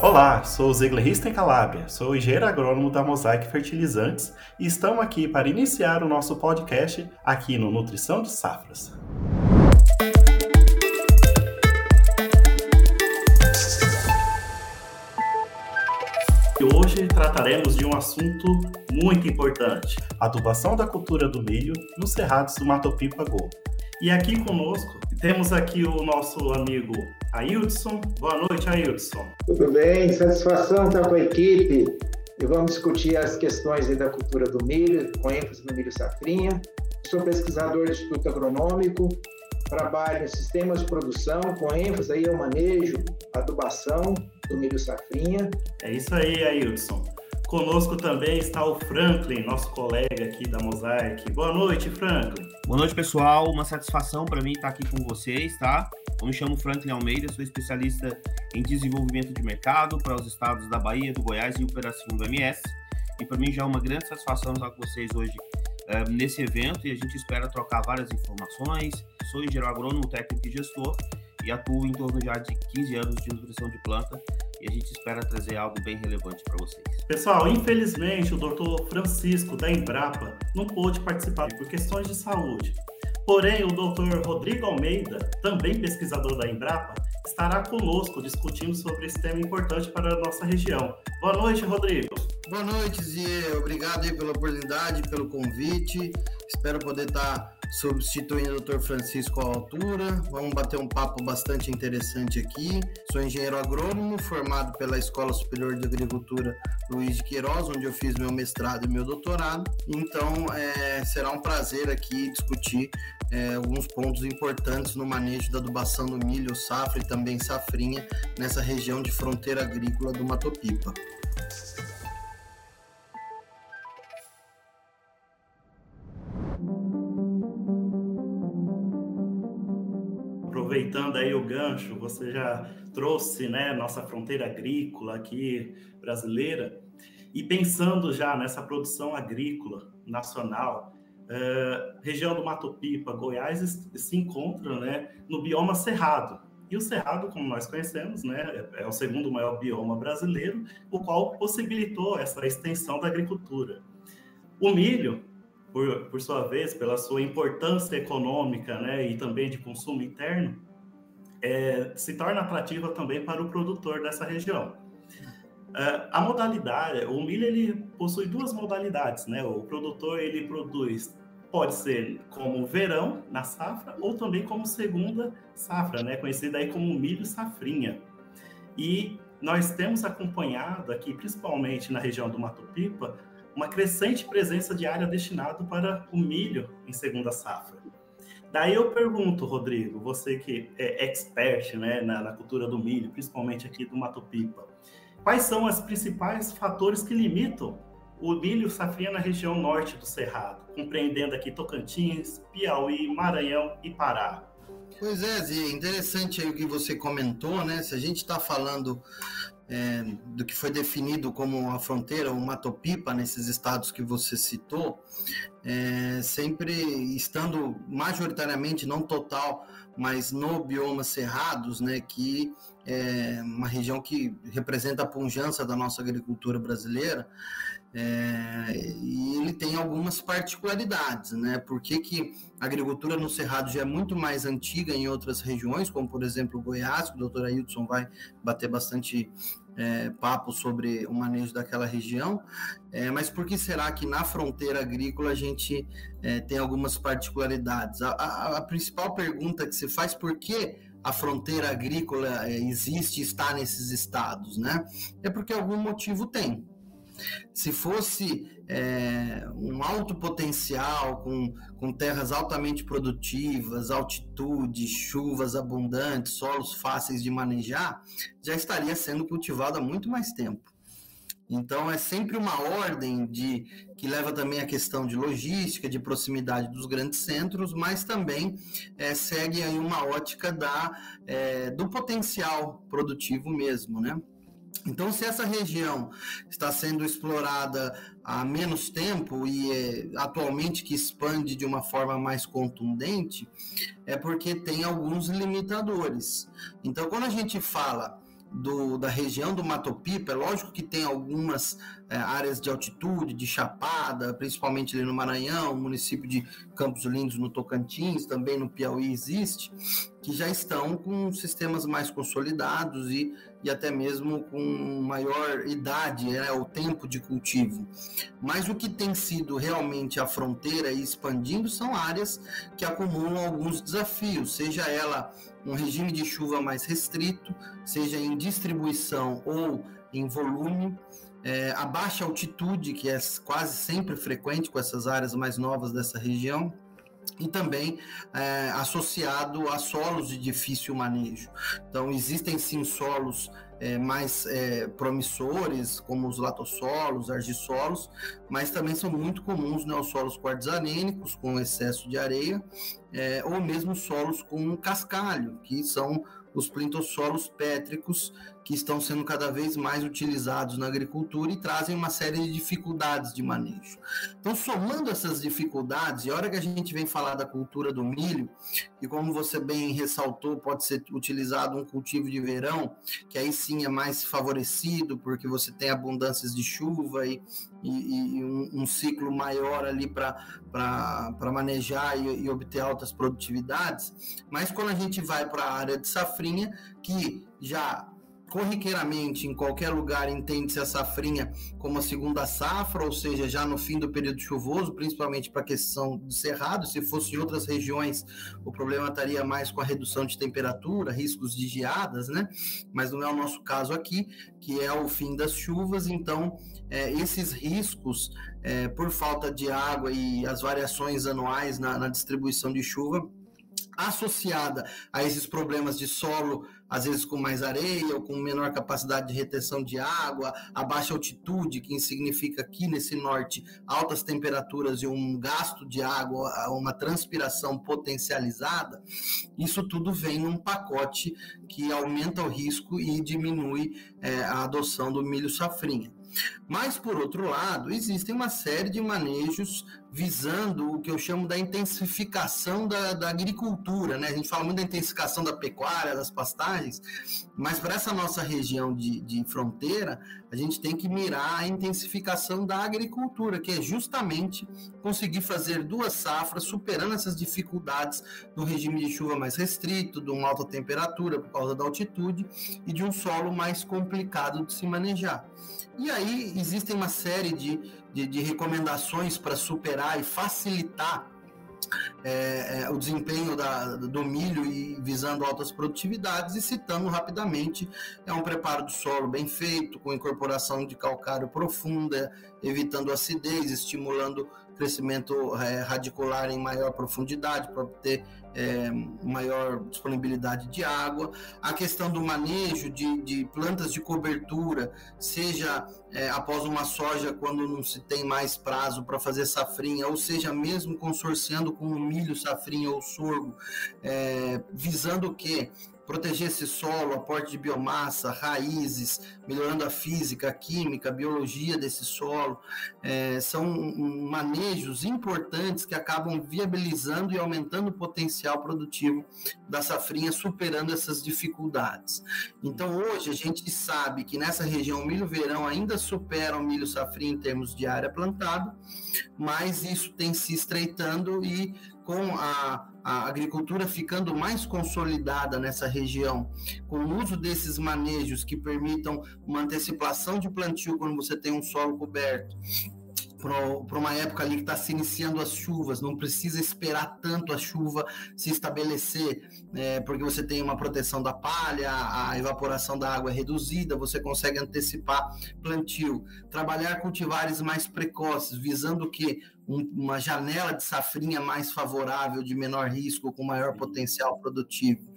Olá, sou Zegler Risten Calabria, sou engenheiro agrônomo da Mosaic Fertilizantes e estamos aqui para iniciar o nosso podcast aqui no Nutrição de Safras. Hoje trataremos de um assunto muito importante: adubação da cultura do milho nos cerrados do Mato Pipa Go. E aqui conosco temos aqui o nosso amigo Ailson. Boa noite, Ailson. Tudo bem, satisfação estar com a equipe. E vamos discutir as questões da cultura do milho, com ênfase no milho safrinha. Sou pesquisador do Instituto Agronômico, trabalho em sistemas de produção, com ênfase aí ao manejo, adubação do milho safrinha. É isso aí, Ailson. Conosco também está o Franklin, nosso colega aqui da Mosaic. Boa noite, Franklin. Boa noite, pessoal. Uma satisfação para mim estar aqui com vocês, tá? Eu me chamo Franklin Almeida, sou especialista em desenvolvimento de mercado para os estados da Bahia, do Goiás e operação do MS. E para mim já é uma grande satisfação estar com vocês hoje uh, nesse evento e a gente espera trocar várias informações. Sou engenheiro agrônomo, técnico e gestor e atuo em torno já de 15 anos de nutrição de planta e a gente espera trazer algo bem relevante para vocês. Pessoal, infelizmente o doutor Francisco da Embrapa não pôde participar por questões de saúde. Porém, o doutor Rodrigo Almeida, também pesquisador da Embrapa, estará conosco discutindo sobre esse tema importante para a nossa região. Boa noite, Rodrigo. Boa noite, Zie. Obrigado aí pela oportunidade, pelo convite. Espero poder estar substituindo o Dr. Francisco à altura. Vamos bater um papo bastante interessante aqui. Sou engenheiro agrônomo, formado pela Escola Superior de Agricultura Luiz de Queiroz, onde eu fiz meu mestrado e meu doutorado. Então, é, será um prazer aqui discutir é, alguns pontos importantes no manejo da adubação do milho, safra e também safrinha nessa região de fronteira agrícola do Mato Pipa. Aí o gancho, você já trouxe, né, nossa fronteira agrícola aqui brasileira e pensando já nessa produção agrícola nacional, uh, região do Mato Pipa, Goiás se encontra, né, no bioma cerrado. E o cerrado, como nós conhecemos, né, é o segundo maior bioma brasileiro, o qual possibilitou essa extensão da agricultura. O milho por, por sua vez, pela sua importância econômica né, e também de consumo interno, é, se torna atrativa também para o produtor dessa região. É, a modalidade, o milho ele possui duas modalidades, né? O produtor ele produz pode ser como verão na safra ou também como segunda safra, né? Conhecida aí como milho safrinha. E nós temos acompanhado aqui, principalmente na região do Mato Pipa, uma crescente presença de área destinada para o milho em segunda safra. Daí eu pergunto, Rodrigo, você que é expert né, na, na cultura do milho, principalmente aqui do Mato Pipa, quais são os principais fatores que limitam o milho safrinha na região norte do Cerrado, compreendendo aqui Tocantins, Piauí, Maranhão e Pará? Pois é, Zé, interessante aí o que você comentou, né? Se a gente está falando é, do que foi definido como a fronteira, o Matopipa, nesses estados que você citou, é, sempre estando majoritariamente, não total, mas no bioma cerrados, né, que é uma região que representa a pujança da nossa agricultura brasileira, é, e ele tem algumas particularidades, né? Por que, que a agricultura no Cerrado já é muito mais antiga em outras regiões, como por exemplo Goiás, que o doutor Ailton vai bater bastante é, papo sobre o manejo daquela região, é, mas por que será que na fronteira agrícola a gente é, tem algumas particularidades? A, a, a, principal pergunta que se faz, por que a fronteira agrícola é, existe e está nesses estados, né? É porque algum motivo tem. Se fosse é, um alto potencial, com, com terras altamente produtivas, altitude, chuvas abundantes, solos fáceis de manejar, já estaria sendo cultivado há muito mais tempo. Então é sempre uma ordem de que leva também a questão de logística, de proximidade dos grandes centros, mas também é, segue aí uma ótica da, é, do potencial produtivo mesmo, né? Então, se essa região está sendo explorada há menos tempo e é, atualmente que expande de uma forma mais contundente, é porque tem alguns limitadores. Então, quando a gente fala do, da região do Mato Pipa, é lógico que tem algumas é, áreas de altitude, de chapada, principalmente ali no Maranhão, município de Campos Lindos no Tocantins, também no Piauí existe, que já estão com sistemas mais consolidados e, e até mesmo com maior idade, né, o tempo de cultivo. Mas o que tem sido realmente a fronteira e expandindo são áreas que acumulam alguns desafios, seja ela um regime de chuva mais restrito, seja em distribuição ou em volume, é, a baixa altitude, que é quase sempre frequente com essas áreas mais novas dessa região, e também é, associado a solos de difícil manejo. Então, existem sim solos é, mais é, promissores, como os latossolos, argissolos, mas também são muito comuns neossolos quartzanênicos, com excesso de areia, é, ou mesmo solos com cascalho, que são os plintossolos pétricos que estão sendo cada vez mais utilizados na agricultura e trazem uma série de dificuldades de manejo. Então, somando essas dificuldades, e a hora que a gente vem falar da cultura do milho, e como você bem ressaltou, pode ser utilizado um cultivo de verão, que aí sim é mais favorecido, porque você tem abundâncias de chuva e, e, e um, um, ciclo maior ali para manejar e, e obter altas produtividades. Mas quando a gente vai para a área de safrinha, que já corriqueiramente em qualquer lugar entende-se a safrinha como a segunda safra, ou seja, já no fim do período chuvoso, principalmente para a questão do cerrado. Se fosse em outras regiões, o problema estaria mais com a redução de temperatura, riscos de geadas, né? Mas não é o nosso caso aqui, que é o fim das chuvas. Então, é, esses riscos é, por falta de água e as variações anuais na, na distribuição de chuva associada a esses problemas de solo, às vezes com mais areia ou com menor capacidade de retenção de água, a baixa altitude, que significa aqui nesse norte altas temperaturas e um gasto de água, uma transpiração potencializada, isso tudo vem num pacote que aumenta o risco e diminui é, a adoção do milho safrinha. Mas, por outro lado, existem uma série de manejos visando o que eu chamo da intensificação da, da agricultura. Né? A gente fala muito da intensificação da pecuária, das pastagens, mas para essa nossa região de, de fronteira, a gente tem que mirar a intensificação da agricultura, que é justamente conseguir fazer duas safras, superando essas dificuldades do regime de chuva mais restrito, de uma alta temperatura por causa da altitude e de um solo mais complicado de se manejar. E aí existem uma série de, de, de recomendações para superar e facilitar é, é, o desempenho da, do milho e visando altas produtividades, e citando rapidamente, é um preparo do solo bem feito, com incorporação de calcário profunda, evitando acidez, estimulando crescimento é, radicular em maior profundidade para ter é, maior disponibilidade de água, a questão do manejo de, de plantas de cobertura, seja é, após uma soja quando não se tem mais prazo para fazer safrinha, ou seja, mesmo consorciando com o milho, safrinha ou sorgo, é, visando o que? Proteger esse solo, aporte de biomassa, raízes, melhorando a física, a química, a biologia desse solo, é, são manejos importantes que acabam viabilizando e aumentando o potencial produtivo da safrinha, superando essas dificuldades. Então, hoje a gente sabe que nessa região o milho verão ainda supera o milho safrinha em termos de área plantada, mas isso tem se estreitando e com a, a, agricultura ficando mais consolidada nessa região, com o uso desses manejos que permitam uma antecipação de plantio quando você tem um solo coberto, para uma época ali que está se iniciando as chuvas, não precisa esperar tanto a chuva se estabelecer, é, porque você tem uma proteção da palha, a evaporação da água é reduzida, você consegue antecipar plantio. Trabalhar cultivares mais precoces, visando que uma janela de safrinha mais favorável, de menor risco, com maior potencial produtivo.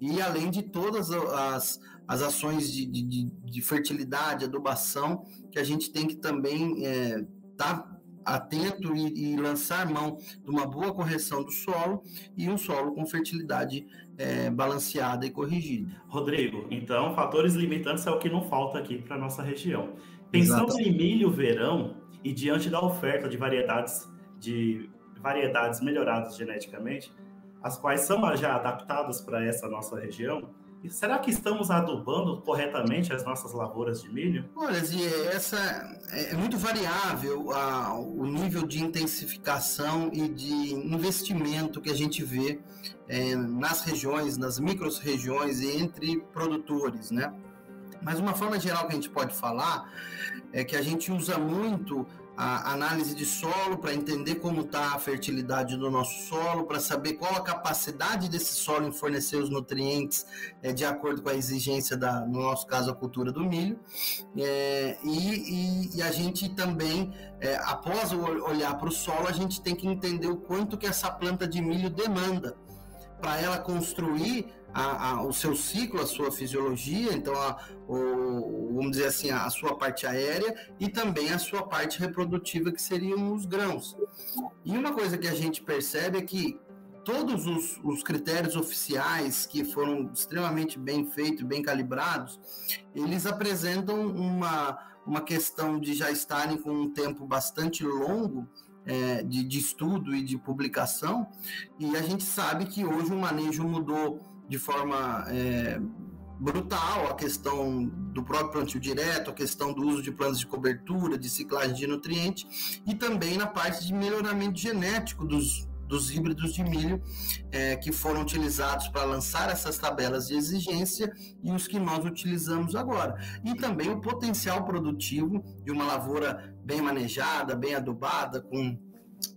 E além de todas as, as ações de, de, de fertilidade, adubação, que a gente tem que também. É, está atento e, e, lançar mão de uma boa correção do solo e um solo com fertilidade é, balanceada e corrigida. Rodrigo, então fatores limitantes é o que não falta aqui para nossa região. Pensando Exato. em milho verão e diante da oferta de variedades de variedades melhoradas geneticamente, as quais são já adaptadas para essa nossa região, será que estamos adubando corretamente as nossas lavouras de milho? Olha, essa é, é muito variável a, o nível de intensificação e de investimento que a gente vê é, nas regiões, nas micro-regiões e entre produtores, né? Mas uma forma geral que a gente pode falar é que a gente usa muito a análise de solo para entender como está a fertilidade do nosso solo, para saber qual a capacidade desse solo em fornecer os nutrientes é, de acordo com a exigência da, no nosso caso, a cultura do milho. É, e, e, e, a gente também, é, após olhar para o solo, a gente tem que entender o quanto que essa planta de milho demanda para ela construir a, a, o seu ciclo, a sua fisiologia, então a, o, vamos dizer assim, a sua parte aérea e também a sua parte reprodutiva, que seriam os grãos. E uma coisa que a gente percebe é que todos os, os critérios oficiais que foram extremamente bem feitos, bem calibrados, eles apresentam uma, uma questão de já estarem com um tempo bastante longo é, de, de, estudo e de publicação, e a gente sabe que hoje o manejo mudou de forma é, brutal a questão do próprio plantio direto, a questão do uso de plantas de cobertura, de ciclagem de nutrientes e também na parte de melhoramento genético dos, dos híbridos de milho é, que foram utilizados para lançar essas tabelas de exigência e os que nós utilizamos agora. E também o potencial produtivo de uma lavoura bem manejada, bem adubada, com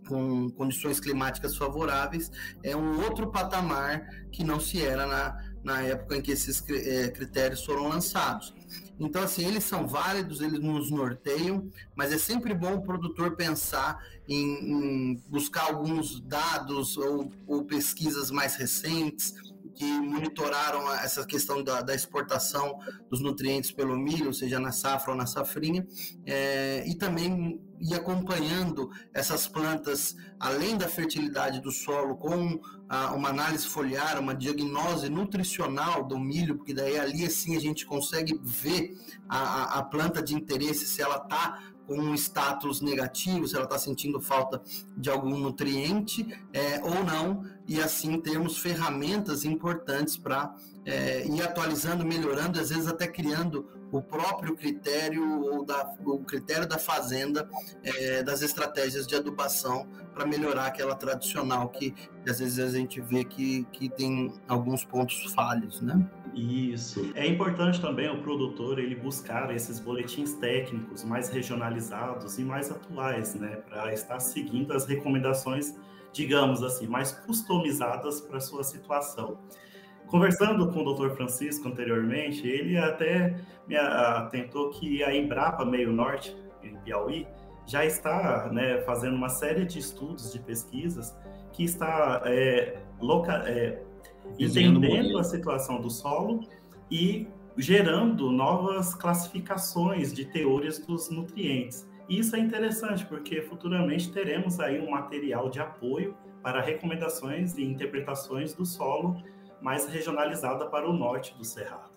com condições climáticas favoráveis, é um outro patamar que não se era na, na época em que esses é, critérios foram lançados. Então, assim, eles são válidos, eles nos norteiam, mas é sempre bom o produtor pensar em, em buscar alguns dados ou, ou pesquisas mais recentes, que monitoraram essa questão da, da, exportação dos nutrientes pelo milho, seja na safra ou na safrinha, é, e também ir acompanhando essas plantas, além da fertilidade do solo, com a, uma análise foliar, uma diagnose nutricional do milho, porque daí ali assim a gente consegue ver a, a planta de interesse, se ela está com um status negativo, se ela está sentindo falta de algum nutriente é, ou não, e assim termos ferramentas importantes para é, ir atualizando, melhorando, às vezes até criando o próprio critério ou da, o critério da fazenda é, das estratégias de adubação para melhorar aquela tradicional que às vezes a gente vê que, que tem alguns pontos falhos, né? Isso. É importante também o produtor ele buscar esses boletins técnicos mais regionalizados e mais atuais, né, para estar seguindo as recomendações, digamos assim, mais customizadas para a sua situação. Conversando com o Dr. Francisco anteriormente, ele até me atentou que a Embrapa Meio Norte, em Piauí, já está né, fazendo uma série de estudos, de pesquisas, que está é, loca, é, entendendo a situação do solo e gerando novas classificações de teores dos nutrientes. E isso é interessante, porque futuramente teremos aí um material de apoio para recomendações e interpretações do solo mais regionalizada para o norte do Cerrado.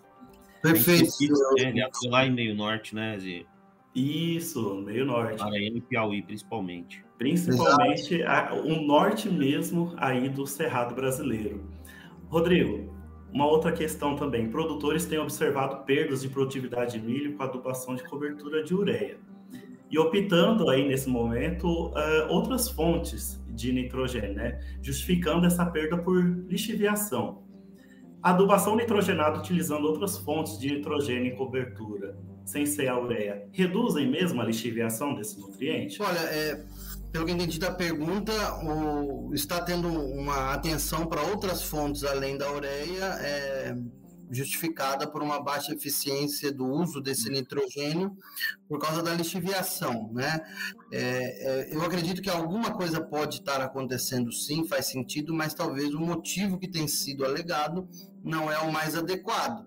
Perfeito. É, lá em meio norte, né, Zé? Isso, meio norte. Maranhão e Piauí, principalmente. Principalmente a, o norte mesmo aí do Cerrado brasileiro. Rodrigo, uma outra questão também. Produtores têm observado perdas de produtividade de milho com a adubação de cobertura de ureia. E optando aí nesse momento uh, outras fontes de nitrogênio, né? Justificando essa perda por lixiviação. Adubação nitrogenada utilizando outras fontes de nitrogênio em cobertura, sem ser a ureia, reduzem mesmo a lixiviação desse nutriente? Olha, é, pelo que entendi da pergunta, o, está tendo uma atenção para outras fontes além da ureia, é, justificada por uma baixa eficiência do uso desse nitrogênio por causa da lixiviação, né? É, é, eu acredito que alguma coisa pode estar acontecendo sim, faz sentido, mas talvez o motivo que tem sido alegado não é o mais adequado.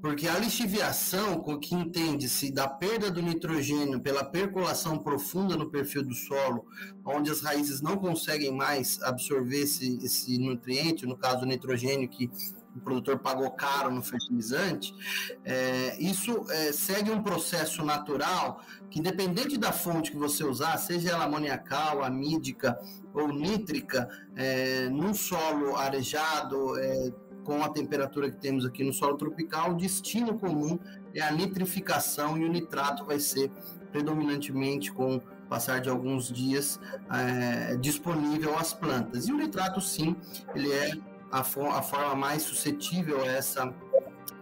Porque a lixiviação, com que entende-se da perda do nitrogênio pela percolação profunda no perfil do solo, onde as raízes não conseguem mais absorver esse, esse nutriente, no caso o nitrogênio que o produtor pagou caro no fertilizante, é, isso é, segue um processo natural que, independente da fonte que você usar, seja ela amoniacal, amídica ou nítrica, é, num solo arejado, é, com a temperatura que temos aqui no solo tropical, o destino comum é a nitrificação e o nitrato vai ser predominantemente com passar de alguns dias é, disponível às plantas. E o nitrato, sim, ele é a, for a forma mais suscetível a essa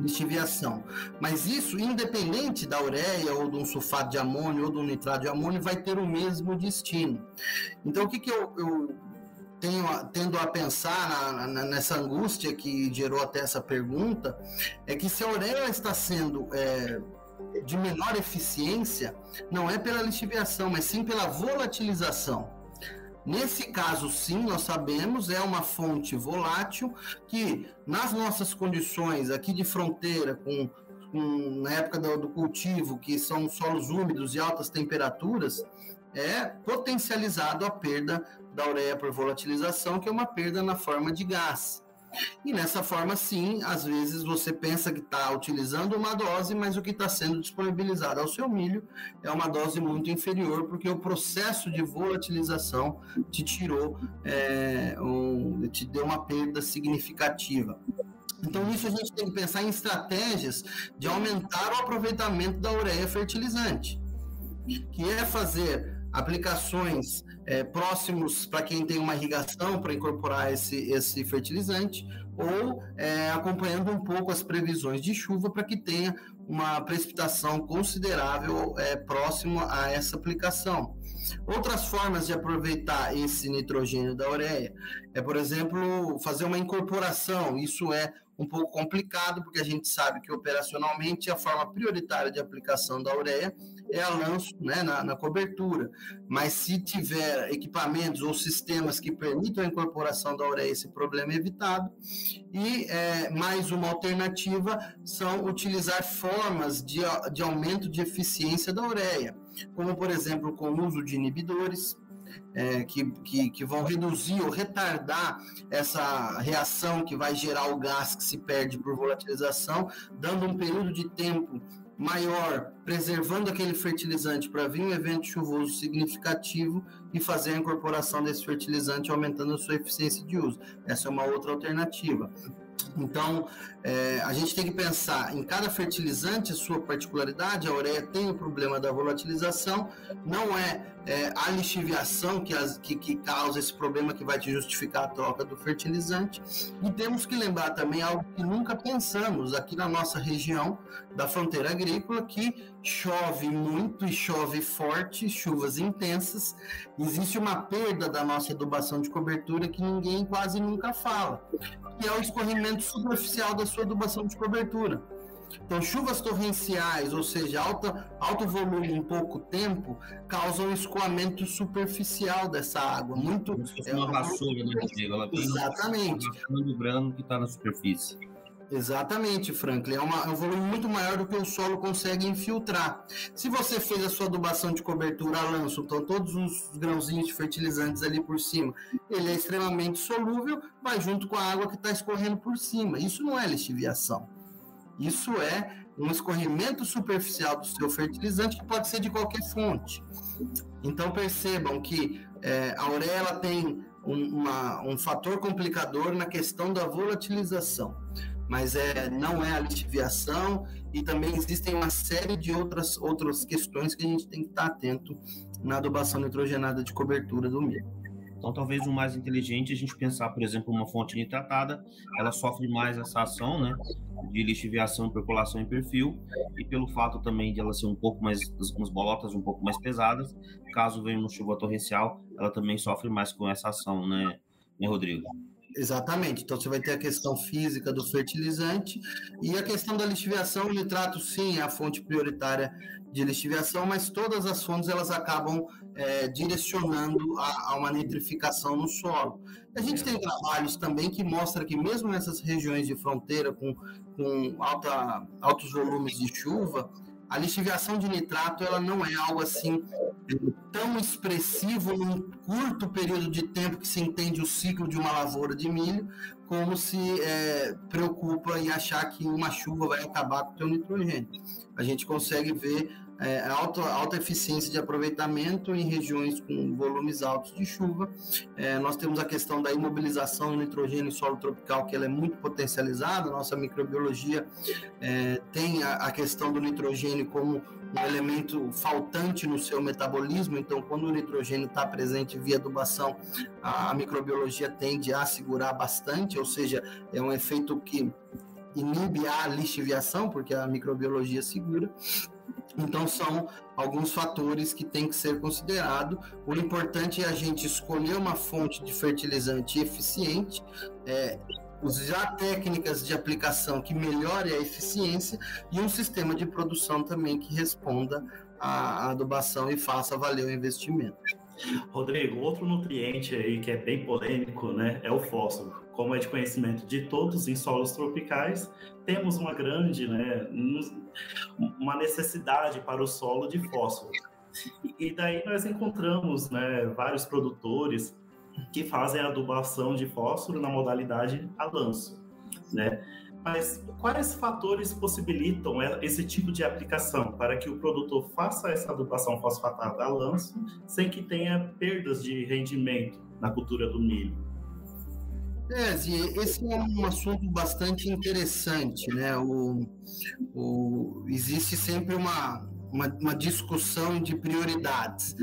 lixiviação. Mas isso, independente da ureia ou de um sulfato de amônio ou de um nitrato de amônio, vai ter o mesmo destino. Então, o que, que eu, eu tenho, tendo a pensar na, na, nessa angústia que gerou até essa pergunta, é que se a ureia está sendo é, de menor eficiência, não é pela lixiviação, mas sim pela volatilização. Nesse caso, sim, nós sabemos, é uma fonte volátil que, nas nossas condições aqui de fronteira, com, com na época do, do cultivo, que são solos úmidos e altas temperaturas, é potencializado a perda da ureia por volatilização, que é uma perda na forma de gás. E nessa forma, sim, às vezes você pensa que está utilizando uma dose, mas o que está sendo disponibilizado ao seu milho é uma dose muito inferior, porque o processo de volatilização te tirou, é, um, te deu uma perda significativa. Então, nisso a gente tem que pensar em estratégias de aumentar o aproveitamento da ureia fertilizante, que é fazer aplicações é, próximos para quem tem uma irrigação para incorporar esse, esse fertilizante, ou é, acompanhando um pouco as previsões de chuva para que tenha uma precipitação considerável é, próximo a essa aplicação. Outras formas de aproveitar esse nitrogênio da ureia é, por exemplo, fazer uma incorporação. Isso é um pouco complicado, porque a gente sabe que operacionalmente a forma prioritária de aplicação da ureia é a lanço né, na, na, cobertura. Mas se tiver equipamentos ou sistemas que permitam a incorporação da ureia, esse problema é evitado. E é, mais uma alternativa são utilizar formas de, de aumento de eficiência da ureia, como por exemplo com o uso de inibidores, é, que, que, que, vão reduzir ou retardar essa reação que vai gerar o gás que se perde por volatilização, dando um período de tempo maior, preservando aquele fertilizante para vir um evento chuvoso significativo e fazer a incorporação desse fertilizante, aumentando a sua eficiência de uso. Essa é uma outra alternativa. Então, é, a gente tem que pensar em cada fertilizante sua particularidade. A ureia tem o problema da volatilização, não é, é a lixiviação que, as, que, que, causa esse problema que vai te justificar a troca do fertilizante. E temos que lembrar também algo que nunca pensamos aqui na nossa região da fronteira agrícola, que chove muito e chove forte, chuvas intensas. Existe uma perda da nossa adubação de cobertura que ninguém quase nunca fala, que é o escorrimento superficial da sua adubação de cobertura. Então, chuvas torrenciais, ou seja, alta, alto volume em pouco tempo, causam escoamento superficial dessa água. Muito. é uma vassoura, né, Ela vem Exatamente. O grano que está na superfície. Exatamente, Franklin. É, uma, é, um volume muito maior do que o solo consegue infiltrar. Se você fez a sua adubação de cobertura a lanço, então todos os grãozinhos de fertilizantes ali por cima, ele é extremamente solúvel, vai junto com a água que está escorrendo por cima. Isso não é lixiviação. Isso é um escorrimento superficial do seu fertilizante que pode ser de qualquer fonte. Então percebam que é, a ureia tem um, uma, um fator complicador na questão da volatilização mas é, não é a lixiviação e também existem uma série de outras, outras questões que a gente tem que estar atento na adubação nitrogenada de cobertura do milho. Então, talvez o mais inteligente é a gente pensar, por exemplo, uma fonte nitratada, ela sofre mais essa ação, né, de lixiviação, percolação e perfil, e pelo fato também de ela ser um pouco mais, as bolotas um pouco mais pesadas, caso venha uma chuva torrencial, ela também sofre mais com essa ação, né, né Rodrigo? Exatamente. Então você vai ter a questão física do fertilizante e a questão da lixiviação. O nitrato, sim, é a fonte prioritária de lixiviação, mas todas as fontes elas acabam é, direcionando a, a, uma nitrificação no solo. A gente tem trabalhos também que mostram que mesmo nessas regiões de fronteira com, com alta, altos volumes de chuva, a lixiviação de nitrato ela não é algo assim tão expressivo num curto período de tempo que se entende o ciclo de uma lavoura de milho, como se é, preocupa em achar que uma chuva vai acabar com o teu nitrogênio. A gente consegue ver é, alta, alta eficiência de aproveitamento em regiões com volumes altos de chuva. É, nós temos a questão da imobilização do nitrogênio em solo tropical, que ela é muito potencializada. Nossa microbiologia é, tem a, a questão do nitrogênio como um elemento faltante no seu metabolismo, então quando o nitrogênio está presente via adubação, a, a microbiologia tende a segurar bastante, ou seja, é um efeito que inibe a lixiviação, porque a microbiologia segura. Então, são alguns fatores que têm que ser considerados. O importante é a gente escolher uma fonte de fertilizante eficiente, é, usar técnicas de aplicação que melhore a eficiência e um sistema de produção também que responda à adubação e faça valer o investimento. Rodrigo, outro nutriente aí que é bem polêmico, né, é o fósforo. Como é de conhecimento de todos em solos tropicais, temos uma grande, né, uma necessidade para o solo de fósforo. E daí nós encontramos, né, vários produtores que fazem a adubação de fósforo na modalidade a lanço, né? Mas quais fatores possibilitam esse tipo de aplicação para que o produtor faça essa adubação fosfatada a lanço sem que tenha perdas de rendimento na cultura do milho? É, esse é um assunto bastante interessante, né? O, o, existe sempre uma, uma, uma discussão de prioridades.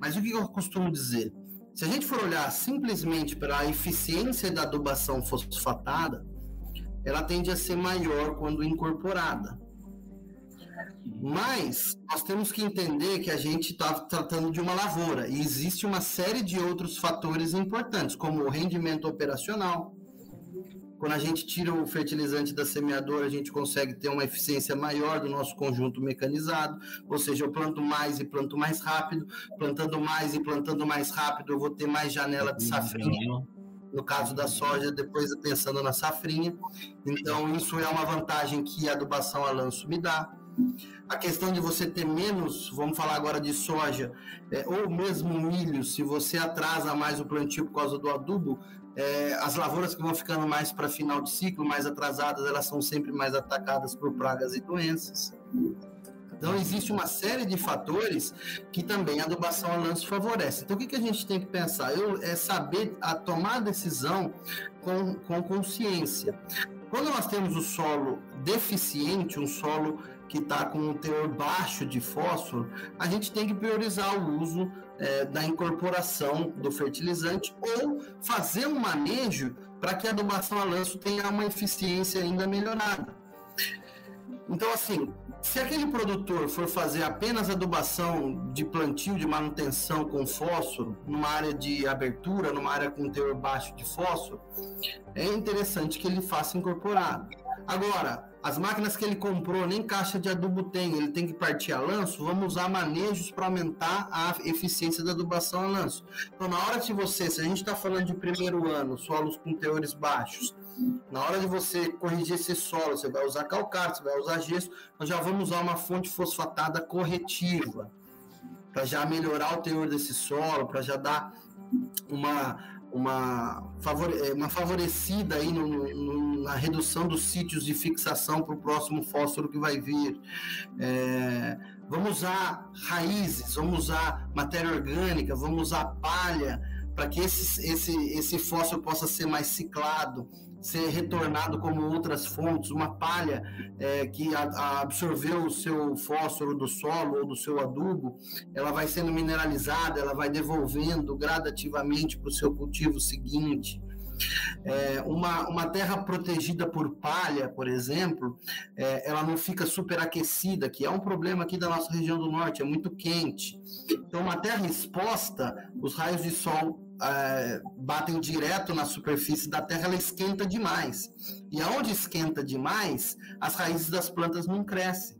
Mas o que eu costumo dizer? Se a gente for olhar simplesmente para a eficiência da adubação fosfatada, ela tende a ser maior quando incorporada. Mas nós temos que entender que a gente está tratando de uma lavoura e existe uma série de outros fatores importantes, como o rendimento operacional. Quando a gente tira o fertilizante da semeadora, a gente consegue ter uma eficiência maior do nosso conjunto mecanizado, ou seja, eu planto mais e planto mais rápido, plantando mais e plantando mais rápido, eu vou ter mais janela de safrinha no caso da soja, depois pensando na safrinha. Então, isso é uma vantagem que a adubação a lanço me dá. A questão de você ter menos, vamos falar agora de soja, é, ou mesmo milho, se você atrasa mais o plantio por causa do adubo, é, as lavouras que vão ficando mais para final de ciclo, mais atrasadas, elas são sempre mais atacadas por pragas e doenças. Então, existe uma série de fatores que também a adubação a lanço favorece. Então, o que, que a gente tem que pensar? Eu, é saber a tomar decisão com, com consciência. Quando nós temos o solo deficiente, um solo que está com um teor baixo de fósforo, a gente tem que priorizar o uso é, da incorporação do fertilizante ou fazer um manejo para que a adubação a lanço tenha uma eficiência ainda melhorada. Então, assim, se aquele produtor for fazer apenas adubação de plantio, de manutenção com fósforo, numa área de abertura, numa área com teor baixo de fósforo, é interessante que ele faça incorporado. Agora, as máquinas que ele comprou nem caixa de adubo tem, ele tem que partir a lanço, vamos usar manejos para aumentar a eficiência da adubação a lanço. Então, na hora de você, se a gente está falando de primeiro ano, solos com teores baixos, na hora de você corrigir esse solo, você vai usar calcário, você vai usar gesso, nós já vamos usar uma fonte fosfatada corretiva, para já melhorar o teor desse solo, para já dar uma uma, favore, uma favorecida aí no, no, na redução dos sítios de fixação para o próximo fósforo que vai vir. É, vamos usar raízes, vamos usar matéria orgânica, vamos usar palha para que esse, esse, esse fósforo possa ser mais ciclado ser retornado como outras fontes, uma palha é, que a, a absorveu o seu fósforo do solo ou do seu adubo, ela vai sendo mineralizada, ela vai devolvendo gradativamente para o seu cultivo seguinte. É, uma, uma terra protegida por palha, por exemplo, é, ela não fica superaquecida, que é um problema aqui da nossa região do norte, é muito quente. Então, uma terra exposta, os raios de sol é, batem direto na superfície da terra, ela esquenta demais. E aonde esquenta demais, as raízes das plantas não crescem.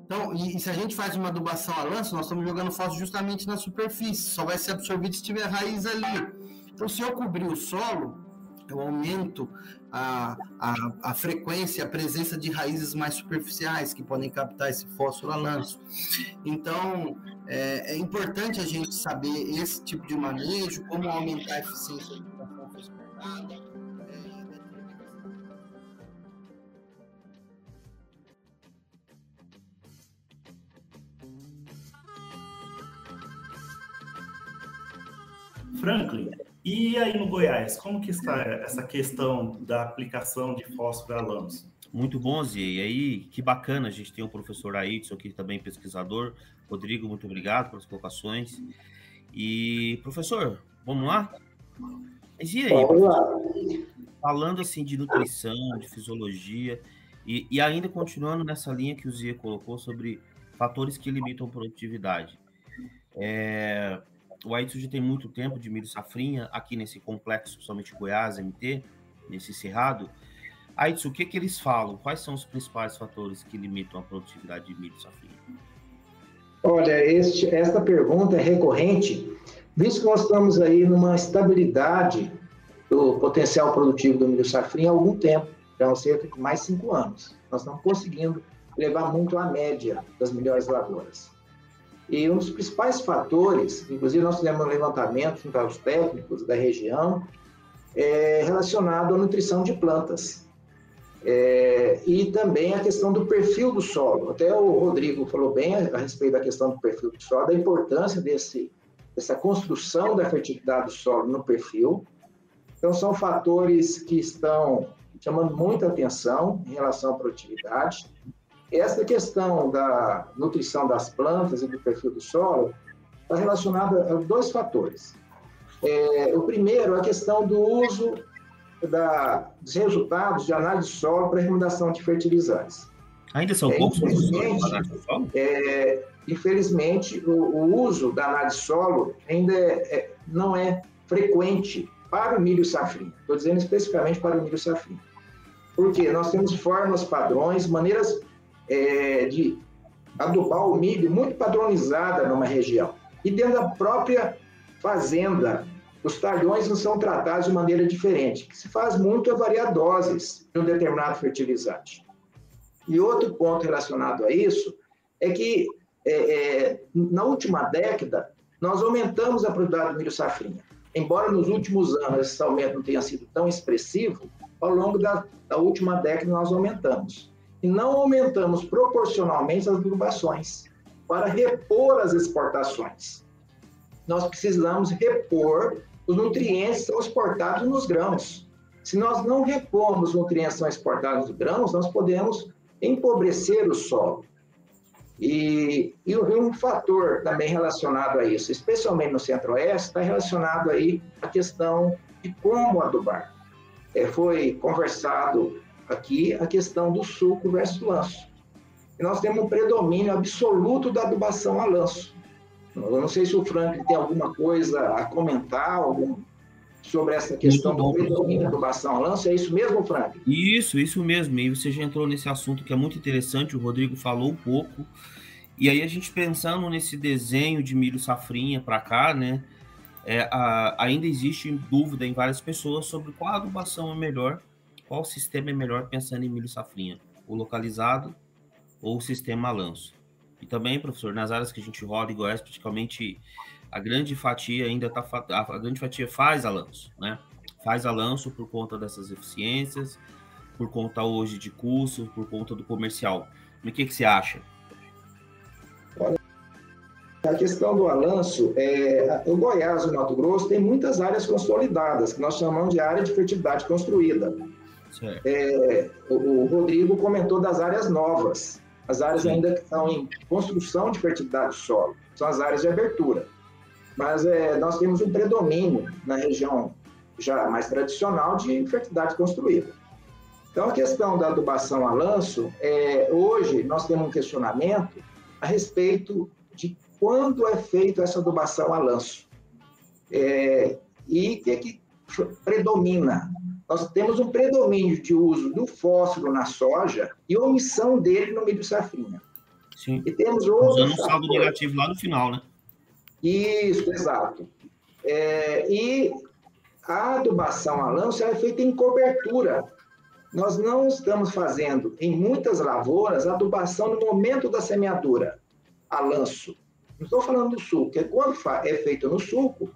Então, e, e, se a gente faz uma adubação a lanço, nós estamos jogando fósforo justamente na superfície, só vai ser absorvido se tiver raiz ali. Então, se eu cobrir o solo, eu aumento a, a, a frequência, a presença de raízes mais superficiais que podem captar esse fósforo a lanço. Então, é, é importante a gente saber esse tipo de manejo, como aumentar a eficiência da fósforo Franklin, e aí no Goiás, como que está essa questão da aplicação de fósforo a lãos? Muito bom, Zé. E aí, que bacana, a gente tem o professor Aidson aqui também, pesquisador. Rodrigo, muito obrigado pelas colocações. E, professor, vamos lá? Mas e aí? Falando assim de nutrição, de fisiologia, e, e ainda continuando nessa linha que o Zia colocou sobre fatores que limitam produtividade. É, o Aitsu já tem muito tempo de milho safrinha aqui nesse complexo, somente Goiás, MT, nesse cerrado. Aitsu, o que, que eles falam? Quais são os principais fatores que limitam a produtividade de milho safrinha? Olha, este, esta pergunta é recorrente, visto que nós estamos aí numa estabilidade do potencial produtivo do milho safrinha há algum tempo, já há cerca de mais cinco anos. Nós estamos conseguindo levar muito à média das melhores lavouras. E um dos principais fatores, inclusive nós fizemos um levantamento junto aos técnicos da região, é relacionado à nutrição de plantas. É, e também a questão do perfil do solo. Até o Rodrigo falou bem a, a respeito da questão do perfil do solo, da importância desse, dessa construção da fertilidade do solo no perfil. Então, são fatores que estão chamando muita atenção em relação à produtividade. Essa questão da nutrição das plantas e do perfil do solo está relacionada a dois fatores. É, o primeiro, a questão do uso da, dos resultados de análise de solo para recomendação de fertilizantes. Ainda são é, poucos infelizmente, é, infelizmente, o, o, uso da análise de solo ainda é, é, não é frequente para o milho safrinha. Estou dizendo especificamente para o milho safrinha. Porque nós temos formas, padrões, maneiras é, de adubar o milho muito padronizada numa região. E dentro da própria fazenda, os talhões não são tratados de maneira diferente. O que se faz muito é variar doses de um determinado fertilizante. E outro ponto relacionado a isso é que, é, é, na última década, nós aumentamos a produtividade do milho safrinha. Embora nos últimos anos esse aumento não tenha sido tão expressivo, ao longo da, da última década nós aumentamos e não aumentamos proporcionalmente as adubações para repor as exportações. Nós precisamos repor os nutrientes são exportados nos grãos. Se nós não repomos os nutrientes que são exportados nos grãos, nós podemos empobrecer o solo. E, e, um fator também relacionado a isso, especialmente no centro-oeste, está relacionado aí à questão de como adubar. É, foi conversado aqui a questão do suco versus lanço. E nós temos um predomínio absoluto da adubação a lanço. Eu não sei se o Frank tem alguma coisa a comentar algum, sobre essa questão do da adubação a lanço. É isso mesmo, Frank? Isso, isso mesmo. E você já entrou nesse assunto que é muito interessante, o Rodrigo falou um pouco. E aí a gente pensando nesse desenho de milho safrinha para cá, né? É, a, ainda existe dúvida em várias pessoas sobre qual adubação é melhor qual sistema é melhor pensando em milho safrinha? O localizado ou o sistema lanço? E também, professor, nas áreas que a gente roda em Goiás, praticamente a grande fatia ainda está a grande fatia faz a lanço, né? Faz a lanço por conta dessas eficiências, por conta hoje de curso, por conta do comercial. O que, que você acha? A questão do alanço, é, o Goiás, o Mato Grosso, tem muitas áreas consolidadas, que nós chamamos de área de fertilidade construída. É, o, o, Rodrigo comentou das áreas novas, as áreas ainda que estão em construção de fertilidade do solo, são as áreas de abertura. Mas é, nós temos um predomínio na região já mais tradicional de fertilidade construída. Então, a questão da adubação a lanço, é, hoje nós temos um questionamento a respeito de quando é feita essa adubação a lanço. É, E o que, que predomina? Nós temos um predomínio de uso do fósforo na soja e omissão dele no milho safrinha. Sim. E temos outro Usando um saldo negativo lá no final, né? Isso, exato. É, e a adubação a lanço é feita em cobertura. Nós não estamos fazendo, em muitas lavouras, adubação no momento da semeadura, a lanço. Não estou falando do suco, porque quando é feito no suco,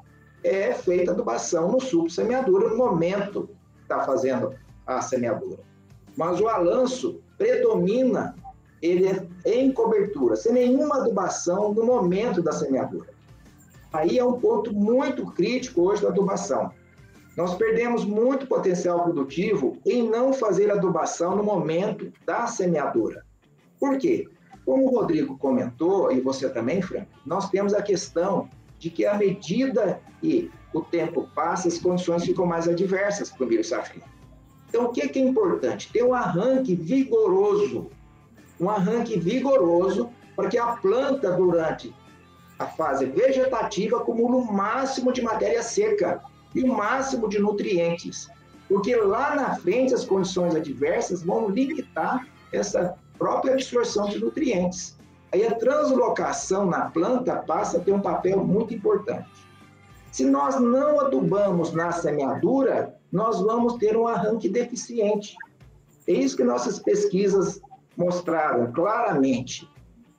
é feita adubação no suco semeadura no momento está fazendo a semeadura. Mas o alanço predomina ele é em cobertura, sem nenhuma adubação no momento da semeadura. Aí é um ponto muito crítico hoje da adubação. Nós perdemos muito potencial produtivo em não fazer adubação no momento da semeadura. Por quê? Como o Rodrigo comentou, e você também, Frank, nós temos a questão de que à medida que o tempo passa, as condições ficam mais adversas para o milho safrinha. Então, o que é importante? Ter um arranque vigoroso, um arranque vigoroso para que a planta, durante a fase vegetativa, acumule o máximo de matéria seca e o máximo de nutrientes. Porque lá na frente, as condições adversas vão limitar essa própria absorção de nutrientes. Aí a translocação na planta passa a ter um papel muito importante. Se nós não adubamos na semeadura, nós vamos ter um arranque deficiente. É isso que nossas pesquisas mostraram claramente.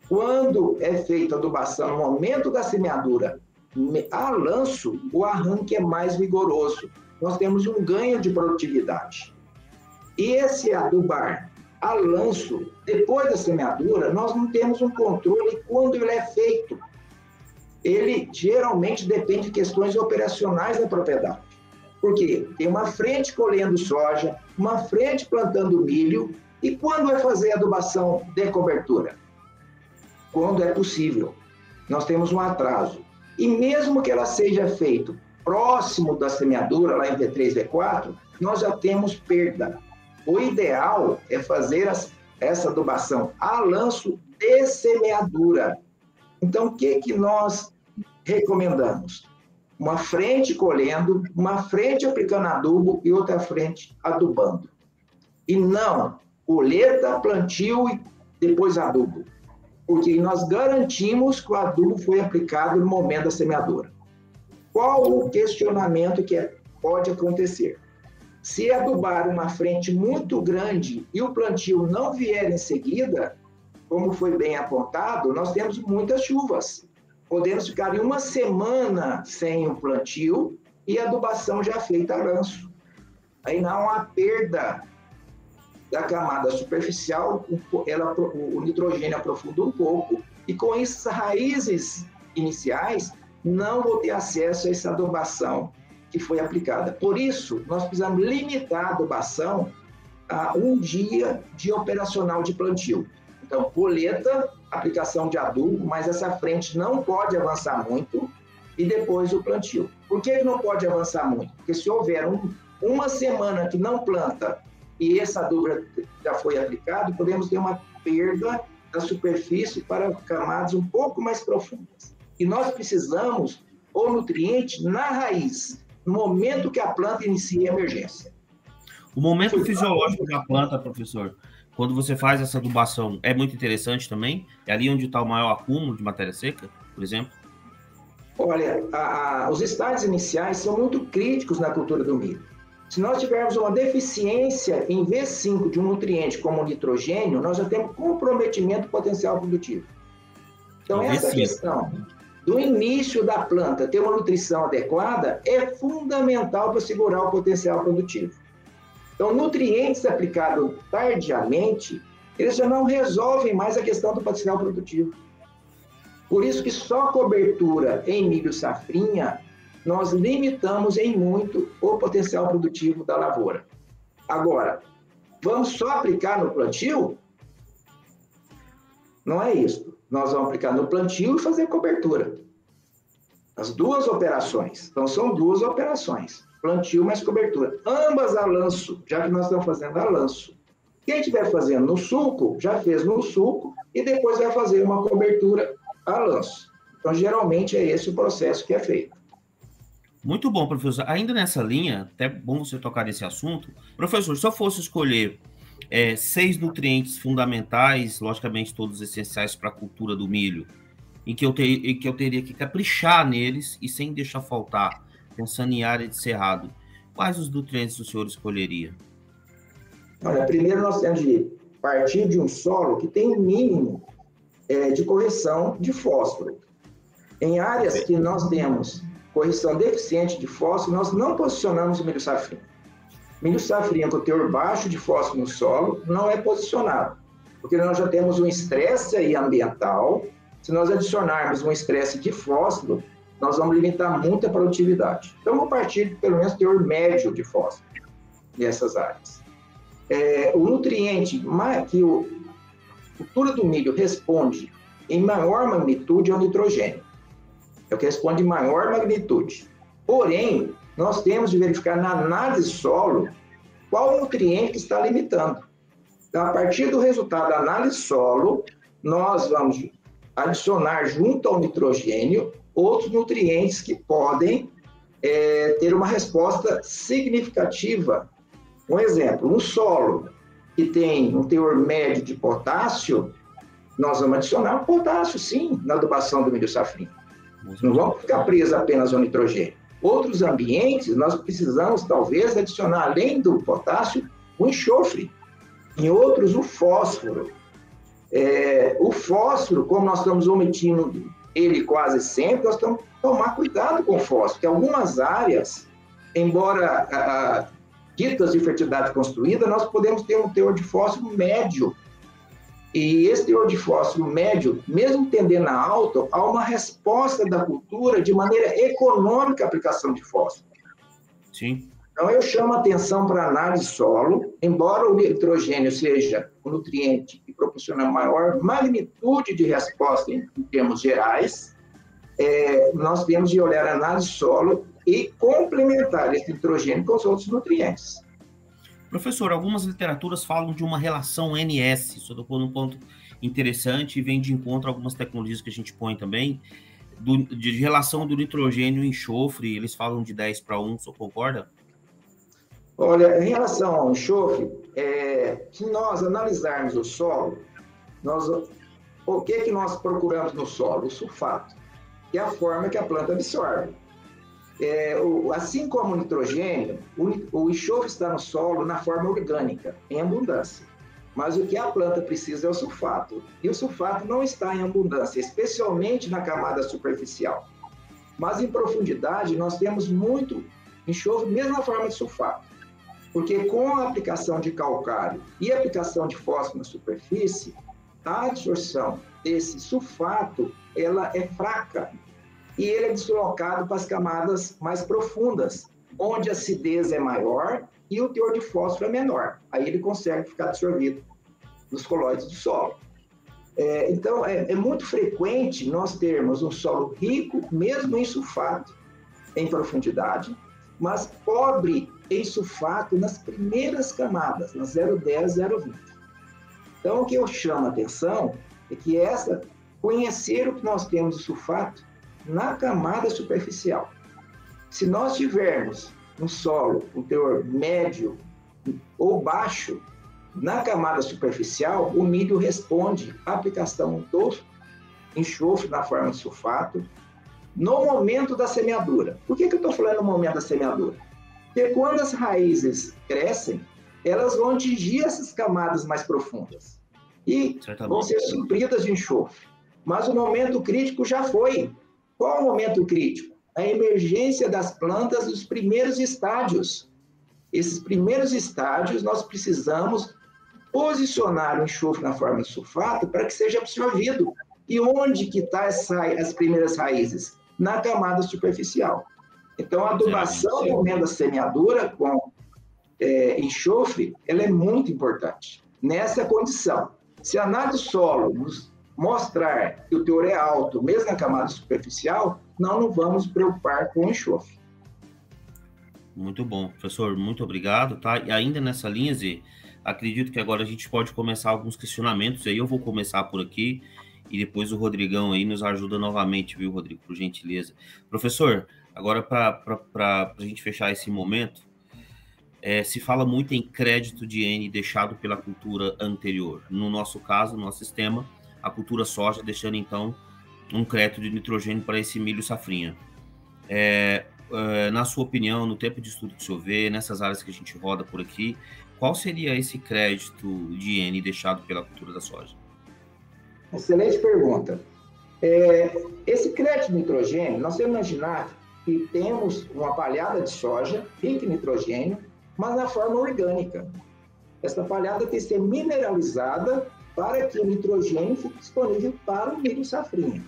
Quando é feita adubação no momento da semeadura a lanço, o arranque é mais vigoroso. Nós temos um ganho de produtividade. E esse adubar a lanço, depois da semeadura, nós não temos um controle quando ele é feito. Ele geralmente depende de questões operacionais da propriedade. Porque tem uma frente colhendo soja, uma frente plantando milho, e quando vai fazer adubação de cobertura? Quando é possível. Nós temos um atraso. E mesmo que ela seja feita próximo da semeadura, lá em V3, V4, nós já temos perda. O ideal é fazer essa adubação a lanço de semeadura. Então, o que, que nós recomendamos? Uma frente colhendo, uma frente aplicando adubo e outra frente adubando. E não colheita, plantio e depois adubo porque nós garantimos que o adubo foi aplicado no momento da semeadura. Qual o questionamento que é, pode acontecer? Se adubar uma frente muito grande e o plantio não vier em seguida, como foi bem apontado, nós temos muitas chuvas. Podemos ficar em uma semana sem o plantio e adubação já feita a lanço. Aí não há perda da camada superficial, ela, o nitrogênio aprofunda um pouco, e com isso, as raízes iniciais não vão ter acesso a essa adubação que foi aplicada. Por isso, nós precisamos limitar a adubação a um dia de operacional de plantio. Então, colheita, aplicação de adubo, mas essa frente não pode avançar muito, e depois o plantio. Por que não pode avançar muito? Porque se houver um, uma semana que não planta e essa dúvida já foi aplicada, podemos ter uma perda da superfície para camadas um pouco mais profundas. E nós precisamos o nutriente na raiz, no momento que a planta inicia a emergência. O momento fisiológico da planta, professor, quando você faz essa adubação, é muito interessante também? É ali onde está o maior acúmulo de matéria seca, por exemplo? Olha, a, a, os estágios iniciais são muito críticos na cultura do milho. Se nós tivermos uma deficiência em V5 de um nutriente como o nitrogênio, nós já temos comprometimento potencial produtivo. Então, essa questão do início da planta ter uma nutrição adequada é fundamental para segurar o potencial produtivo. Então, nutrientes aplicados tardiamente, eles já não resolvem mais a questão do potencial produtivo. Por isso que só cobertura em milho safrinha nós limitamos em muito o potencial produtivo da lavoura. Agora, vamos só aplicar no plantio? Não é isso. Nós vamos aplicar no plantio e fazer cobertura. As duas operações. Então, são duas operações. Plantio mais cobertura. Ambas a lanço, já que nós estamos fazendo a lanço. Quem estiver fazendo no suco, já fez no suco e depois vai fazer uma cobertura a lanço. Então, geralmente é esse o processo que é feito. Muito bom, professor. Ainda nessa linha, até bom você tocar nesse assunto. Professor, se eu fosse escolher é, seis nutrientes fundamentais, logicamente todos essenciais para a cultura do milho, em que, eu em que eu teria que caprichar neles e sem deixar faltar, em área de cerrado, quais os nutrientes o senhor escolheria? Olha, primeiro nós temos de partir de um solo que tem um mínimo é, de correção de fósforo. Em áreas que nós temos correção deficiente de fósforo, nós não posicionamos o milho safrinha. Milho safrinha com teor baixo de fósforo no solo não é posicionado, porque nós já temos um estresse aí ambiental. Se nós adicionarmos um estresse de fósforo, nós vamos limitar muito a produtividade. Então, vamos partir pelo menos teor médio de fósforo nessas áreas. É, o nutriente que o, a cultura do milho responde em maior magnitude é o nitrogênio é o que responde maior magnitude. Porém, nós temos de verificar na análise solo qual nutriente está limitando. Então, a partir do resultado da análise solo, nós vamos adicionar junto ao nitrogênio outros nutrientes que podem é, ter uma resposta significativa. Um exemplo, um solo que tem um teor médio de potássio, nós vamos adicionar potássio, sim, na adubação do milho safrinho. Não vamos ficar presos apenas ao nitrogênio. Outros ambientes, nós precisamos, talvez, adicionar, além do potássio, o enxofre. Em outros, o fósforo. É, o fósforo, como nós estamos omitindo ele quase sempre, nós temos que tomar cuidado com o fósforo, porque algumas áreas, embora ah, ditas de fertilidade construída, nós podemos ter um teor de fósforo médio e esse teor de fósforo médio, mesmo tendendo a alto, há uma resposta da cultura de maneira econômica à aplicação de fósforo. Sim. Então, eu chamo a atenção para a análise solo, embora o nitrogênio seja um nutriente que proporciona maior magnitude de resposta em, termos gerais, é, nós temos de olhar a análise solo e complementar esse nitrogênio com os outros nutrientes. Professor, algumas literaturas falam de uma relação NS, isso tocou num ponto interessante e vem de encontro a algumas tecnologias que a gente põe também, do, de relação do nitrogênio e enxofre, eles falam de 10 para 1, você concorda? Olha, em relação ao enxofre, é, se nós analisarmos o solo, nós, o que, que nós procuramos no solo? O sulfato, que é a forma que a planta absorve. É, o, assim como o nitrogênio, o, o enxofre está no solo na forma orgânica, em abundância. Mas o que a planta precisa é o sulfato. E o sulfato não está em abundância, especialmente na camada superficial. Mas em profundidade, nós temos muito enxofre, mesmo na forma de sulfato. Porque com a aplicação de calcário e aplicação de fósforo na superfície, a absorção desse sulfato ela é fraca e ele é deslocado para as camadas mais profundas, onde a acidez é maior e o teor de fósforo é menor. Aí ele consegue ficar absorvido nos colóides do solo. É, então, é, é, muito frequente nós termos um solo rico, mesmo em sulfato, em profundidade, mas pobre em sulfato nas primeiras camadas, na 010, 020. Então, o que eu chamo a atenção é que essa, conhecer o que nós temos de sulfato na camada superficial. Se nós tivermos um solo com teor médio ou baixo na camada superficial, o milho responde à aplicação do enxofre na forma de sulfato no momento da semeadura. Por que, que eu estou falando no momento da semeadura? Porque quando as raízes crescem, elas vão atingir essas camadas mais profundas e vão ser supridas de enxofre. Mas o momento crítico já foi. Qual o momento crítico? A emergência das plantas dos primeiros estádios. Esses primeiros estádios nós precisamos posicionar o enxofre na forma de sulfato para que seja absorvido. E onde que está as primeiras raízes? Na camada superficial. Então, a adubação da semeadura com é, enxofre, ela é muito importante. Nessa condição, se a análise solo nos mostrar que o teor é alto, mesmo na camada superficial, não nos vamos preocupar com o enxofre. Muito bom, professor, muito obrigado, tá? E ainda nessa linha, Zê, acredito que agora a gente pode começar alguns questionamentos aí, eu vou começar por aqui e depois o Rodrigão aí nos ajuda novamente, viu, Rodrigo, por gentileza. Professor, Agora, para a gente fechar esse momento, é, se fala muito em crédito de N deixado pela cultura anterior. No nosso caso, no nosso sistema, a cultura soja, deixando então um crédito de nitrogênio para esse milho safrinha. É, é, na sua opinião, no tempo de estudo que o vê, nessas áreas que a gente roda por aqui, qual seria esse crédito de N deixado pela cultura da soja? Excelente pergunta. É, esse crédito de nitrogênio, nós temos que imaginar que temos uma palhada de soja rica em nitrogênio, mas na forma orgânica. Essa palhada tem que ser mineralizada para que o nitrogênio fique disponível para o milho safrinha.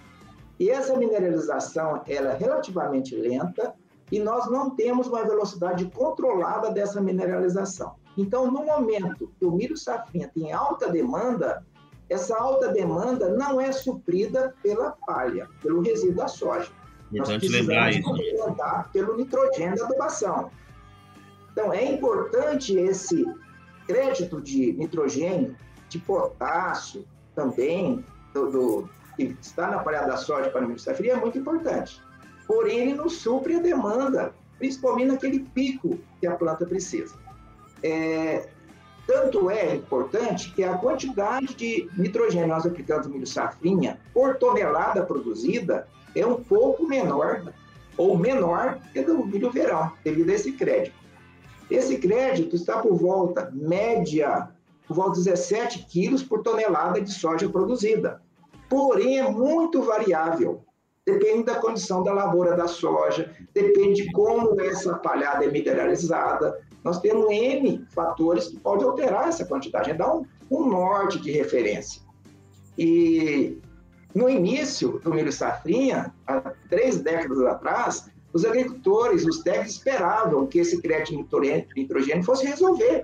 E essa mineralização ela é relativamente lenta e nós não temos uma velocidade controlada dessa mineralização. Então, no momento que o milho safrinha tem alta demanda, essa alta demanda não é suprida pela palha, pelo resíduo da soja. Importante lembrar isso. pelo nitrogênio da adubação. Então, é importante esse crédito de nitrogênio, de potássio também, do, do que está na palhada da soja para a indústria fria, é muito importante. Porém, ele não supre a demanda, principalmente naquele pico que a planta precisa. É, tanto é importante que a quantidade de nitrogênio nós aplicamos no milho safrinha por tonelada produzida é um pouco menor ou menor que do milho verão, devido a esse crédito. Esse crédito está por volta média, por volta de 17 quilos por tonelada de soja produzida. Porém, é muito variável. Depende da condição da lavoura da soja, depende de como essa palhada é mineralizada. Nós temos N fatores que podem alterar essa quantidade, dá um, um norte de referência. E no início do milho safrinha, há três décadas atrás, os agricultores, os técnicos esperavam que esse crédito de nitrogênio fosse resolver.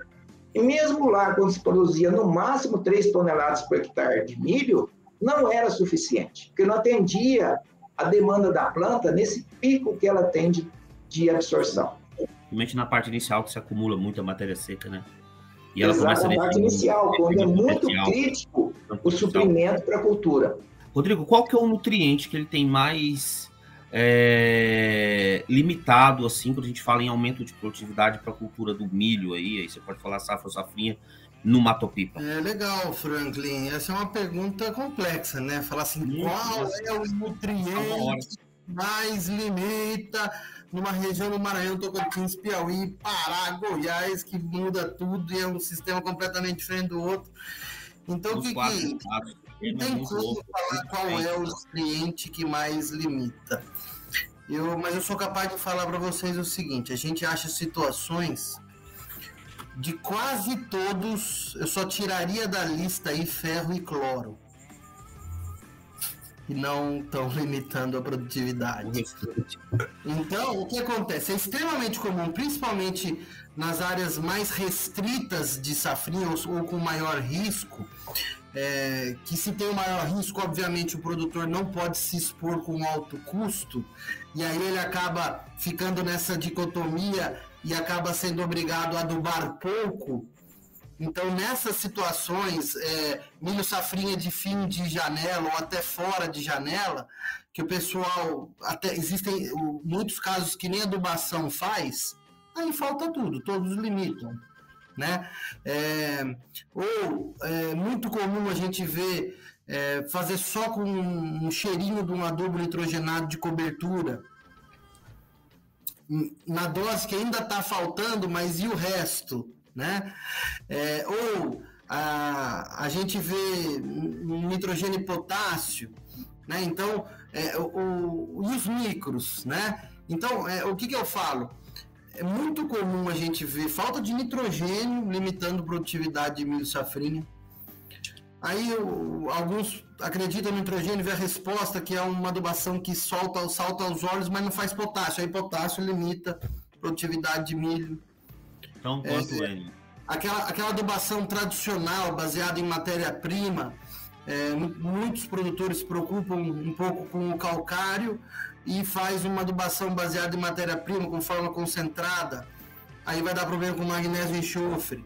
E mesmo lá, quando se produzia no máximo 3 toneladas por hectare de milho, não era suficiente, porque não atendia a demanda da planta nesse pico que ela tem de, de absorção. Principalmente na parte inicial, que se acumula muita matéria seca, né? E ela Exato, começa na parte inicial, quando é muito crítico o suprimento para a cultura. Rodrigo, qual que é o nutriente que ele tem mais é, limitado, assim, quando a gente fala em aumento de produtividade para a cultura do milho aí, aí você pode falar safra ou safrinha, no Matopipa? É legal, Franklin. Essa é uma pergunta complexa, né? Falar assim, qual é o nutriente que mais limita numa região do Maranhão, Tocantins, Piauí, Pará, Goiás, que muda tudo e é um sistema completamente diferente do outro. Então, o que, que não tem como falar qual é o cliente que mais limita. Eu, mas eu sou capaz de falar para vocês o seguinte: a gente acha situações de quase todos, eu só tiraria da lista aí ferro e cloro. E não estão limitando a produtividade. Então, o que acontece? É extremamente comum, principalmente nas áreas mais restritas de safrinha ou, ou com maior risco, é, que se tem um maior risco, obviamente o produtor não pode se expor com alto custo, e aí ele acaba ficando nessa dicotomia e acaba sendo obrigado a adubar pouco. Então, nessas situações, é, milho safrinha de fim de janela ou até fora de janela, que o pessoal, até existem muitos casos que nem adubação faz, aí falta tudo, todos limitam né? É, ou é muito comum a gente ver é, fazer só com um cheirinho de um adubo nitrogenado de cobertura, na dose que ainda está faltando, mas e o resto, né? É, ou a, a gente vê nitrogênio e potássio, né? Então, é, o, e os micros, né? Então, é, o que, que eu falo? é muito comum a gente ver falta de nitrogênio limitando produtividade de milho safrinha. Aí alguns acreditam no nitrogênio vê a resposta que é uma adubação que solta, salta aos olhos, mas não faz potássio. Aí potássio limita produtividade de milho. Então, quanto é, é? Aquela, aquela adubação tradicional, baseada em matéria-prima, é, muitos produtores se preocupam um pouco com o calcário e faz uma adubação baseada em matéria-prima com forma concentrada, aí vai dar problema com magnésio e enxofre.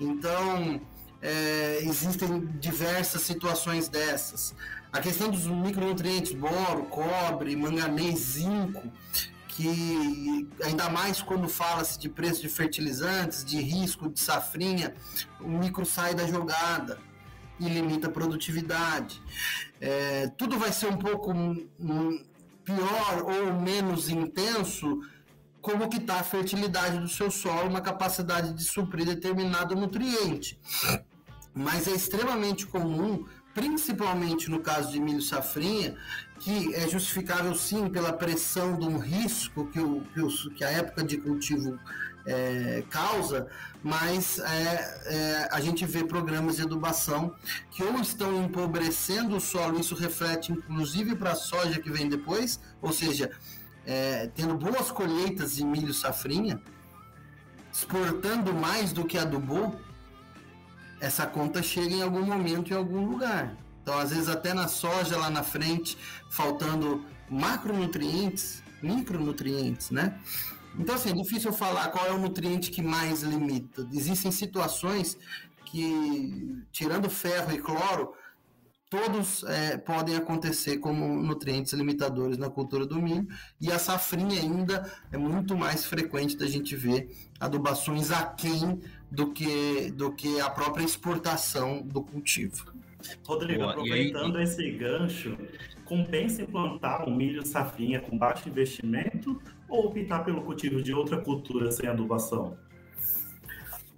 Então, é, existem diversas situações dessas. A questão dos micronutrientes, boro, cobre, manganês, zinco, que ainda mais quando fala-se de preço de fertilizantes, de risco de safrinha, o micro sai da jogada e limita a produtividade. É, tudo vai ser um pouco pior ou menos intenso como que está a fertilidade do seu solo, uma capacidade de suprir determinado nutriente. Mas é extremamente comum, principalmente no caso de milho safrinha, que é justificável sim pela pressão de um risco que, o, que, o, que a época de cultivo é, causa, mas é, é, a gente vê programas de adubação que ou estão empobrecendo o solo, isso reflete inclusive para a soja que vem depois, ou seja, é, tendo boas colheitas de milho safrinha, exportando mais do que adubou, essa conta chega em algum momento em algum lugar. Então, às vezes, até na soja lá na frente, faltando macronutrientes, micronutrientes, né? Então, assim, é difícil falar qual é o nutriente que mais limita. Existem situações que, tirando ferro e cloro, todos é, podem acontecer como nutrientes limitadores na cultura do milho, e a safrinha ainda é muito mais frequente da gente ver adubações aquém do que, do que a própria exportação do cultivo. Rodrigo, Boa, aproveitando aí... esse gancho, compensa implantar um milho safrinha com baixo investimento ou optar pelo cultivo de outra cultura sem adubação?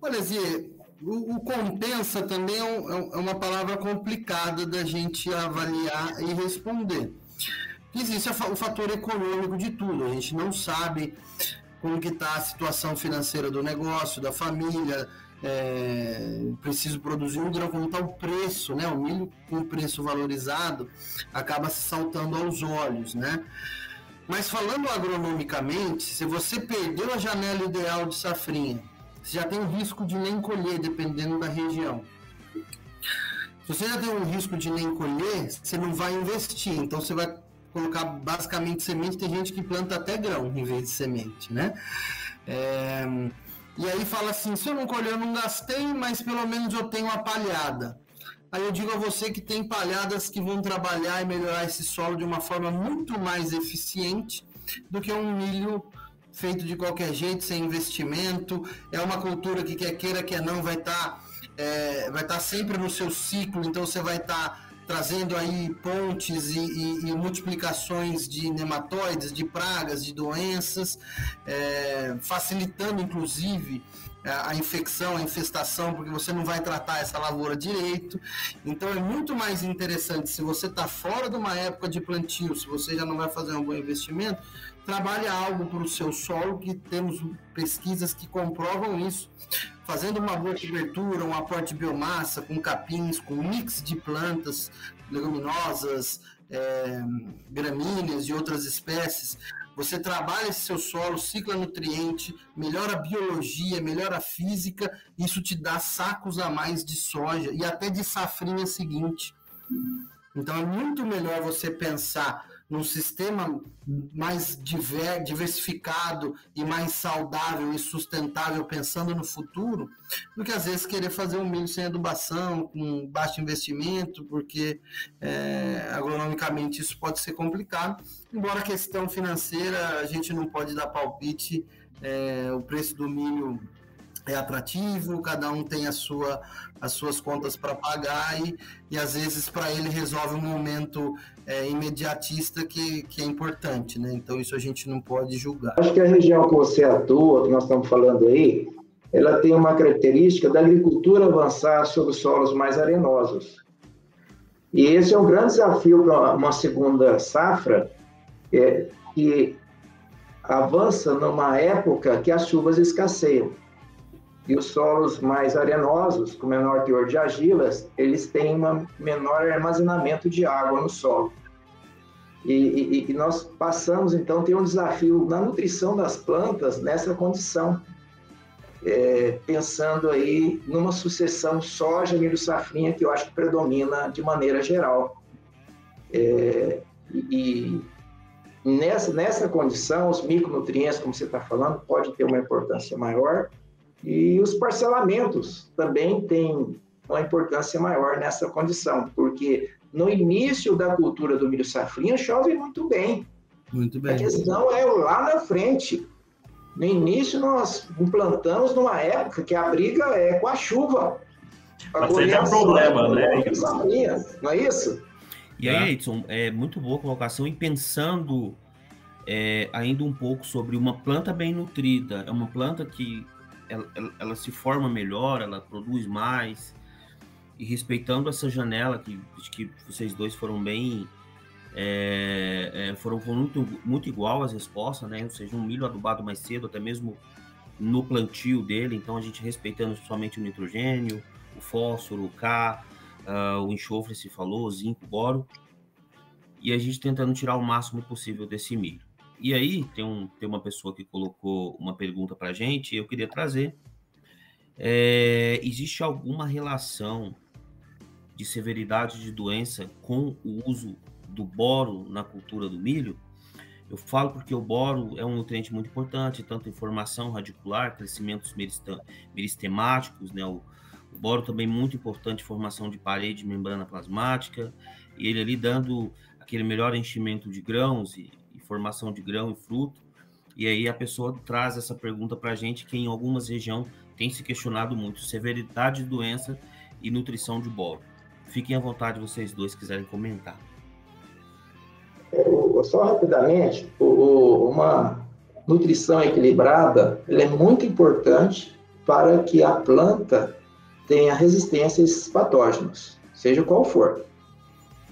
Olha, Zê, o, o, compensa também é, um, é, é, uma palavra complicada da gente avaliar e responder. Existe o fator econômico de tudo, a gente não sabe como que está a situação financeira do negócio, da família, é, preciso produzir um grão, como está o preço, né? O milho com preço valorizado acaba se saltando aos olhos, né? Mas falando agronomicamente, se você perdeu a janela ideal de safrinha, você já tem o risco de nem colher, dependendo da região. Se você já tem um risco de nem colher, você não vai investir. Então você vai colocar basicamente semente. Tem gente que planta até grão em vez de semente, né? É... E aí fala assim: se eu não colher, eu não gastei, mas pelo menos eu tenho uma palhada. Aí eu digo a você que tem palhadas que vão trabalhar e melhorar esse solo de uma forma muito mais eficiente do que um milho feito de qualquer jeito, sem investimento. É uma cultura que quer queira, quer não, vai estar tá, é, vai tá sempre no seu ciclo, então você vai estar tá trazendo aí pontes e, e, e, multiplicações de nematóides, de pragas, de doenças, é, facilitando inclusive a infecção, a infestação, porque você não vai tratar essa lavoura direito. Então é muito mais interessante se você está fora de uma época de plantio, se você já não vai fazer um bom investimento, trabalhe algo para o seu solo, que temos pesquisas que comprovam isso, fazendo uma boa cobertura, um aporte de biomassa com capins, com mix de plantas, leguminosas, é, gramíneas e outras espécies, você trabalha esse seu solo, cicla nutriente, melhora a biologia, melhora a física, isso te dá sacos a mais de soja e até de safrinha seguinte. Então é muito melhor você pensar num sistema mais diver, diversificado e mais saudável e sustentável pensando no futuro, do que às vezes querer fazer um milho sem adubação, com baixo investimento, porque é, agronomicamente isso pode ser complicado. Embora a questão financeira a gente não pode dar palpite, é, o preço do milho é atrativo, cada um tem a sua, as suas contas para pagar e, e às vezes para ele resolve um momento é, imediatista que, que é importante, né? Então isso a gente não pode julgar. Acho que a região que você atua, que nós estamos falando aí, ela tem uma característica da agricultura avançar sobre solos mais arenosos. E esse é um grande desafio para uma segunda safra, é, que avança numa época que as chuvas escasseiam. E os solos mais arenosos, com menor teor de argilas, eles têm um menor armazenamento de água no solo. E, e, e, nós passamos, então, tem um desafio na nutrição das plantas nessa condição, é, pensando aí numa sucessão soja, milho, safrinha, que eu acho que predomina de maneira geral. É, e nessa, nessa condição, os micronutrientes, como você está falando, pode ter uma importância maior, e os parcelamentos também têm uma importância maior nessa condição, porque no início da cultura do milho safrinha chove muito bem. Muito bem. A questão é lá na frente. No início, nós implantamos numa época que a briga é com a chuva. Mas seja um problema, né? Não é isso? E aí, Edson, é muito boa a colocação. E pensando é, ainda um pouco sobre uma planta bem nutrida, é uma planta que ela, ela, ela, se forma melhor, ela produz mais, e respeitando essa janela que, que vocês dois foram bem é, é, foram muito, muito igual as respostas, né? Ou seja, um milho adubado mais cedo, até mesmo no plantio dele, então a gente respeitando somente o nitrogênio, o fósforo, o K, uh, o enxofre se falou, o zinco, boro, e a gente tentando tirar o máximo possível desse milho. E aí tem, um, tem uma pessoa que colocou uma pergunta para a gente, eu queria trazer. É, existe alguma relação de severidade de doença com o uso do boro na cultura do milho? Eu falo porque o boro é um nutriente muito importante, tanto em formação radicular, crescimentos meristemáticos, né? O, o boro também muito importante em formação de parede de membrana plasmática, e ele ali dando aquele melhor enchimento de grãos e formação de grão e fruto. E aí a pessoa traz essa pergunta para a gente que em algumas regiões tem se questionado muito severidade de doença e nutrição de boro. Fiquem à vontade vocês dois quiserem comentar. Só rapidamente, uma nutrição equilibrada é muito importante para que a planta tenha resistência a esses patógenos, seja qual for.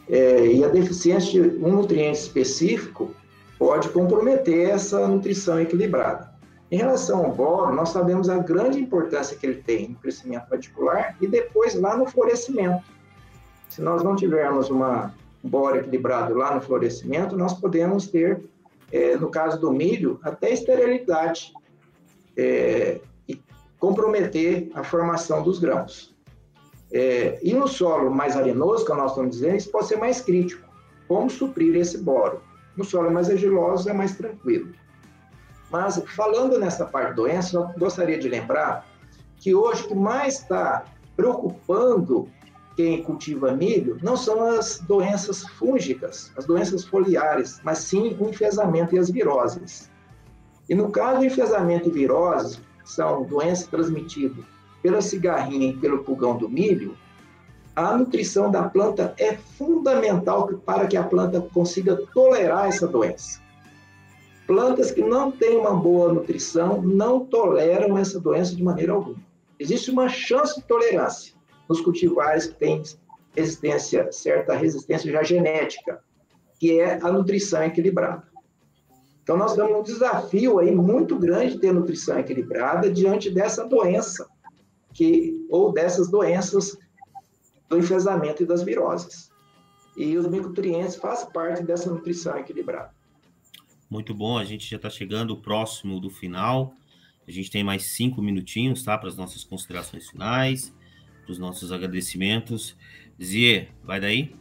É, e a deficiência de um nutriente específico pode comprometer essa nutrição equilibrada. Em relação ao boro, nós sabemos a grande importância que ele tem no crescimento radicular e depois lá no florescimento. Se nós não tivermos uma boro equilibrado lá no florescimento, nós podemos ter, é, no caso do milho, até esterilidade é, e comprometer a formação dos grãos. É, e no solo mais arenoso, que nós estamos dizendo, isso pode ser mais crítico. Como suprir esse boro? No solo mais argiloso é mais tranquilo. Mas, falando nessa parte de doença, eu gostaria de lembrar que hoje o que mais está preocupando quem cultiva milho não são as doenças fúngicas, as doenças foliares, mas sim o enfesamento e as viroses. E no caso do enfesamento e viroses, são doenças transmitidas pela cigarrinha e pelo pulgão do milho, a nutrição da planta é fundamental para que a planta consiga tolerar essa doença. Plantas que não têm uma boa nutrição não toleram essa doença de maneira alguma. Existe uma chance de tolerância, nos cultivares que têm resistência, certa resistência já genética, que é a nutrição equilibrada. Então, nós temos um desafio aí muito grande de ter nutrição equilibrada diante dessa doença, que, ou dessas doenças do enfesamento e das viroses. E os micronutrientes fazem parte dessa nutrição equilibrada. Muito bom, a gente já está chegando próximo do final. A gente tem mais cinco minutinhos, tá? Para as nossas considerações finais para os nossos agradecimentos. Zie, vai daí?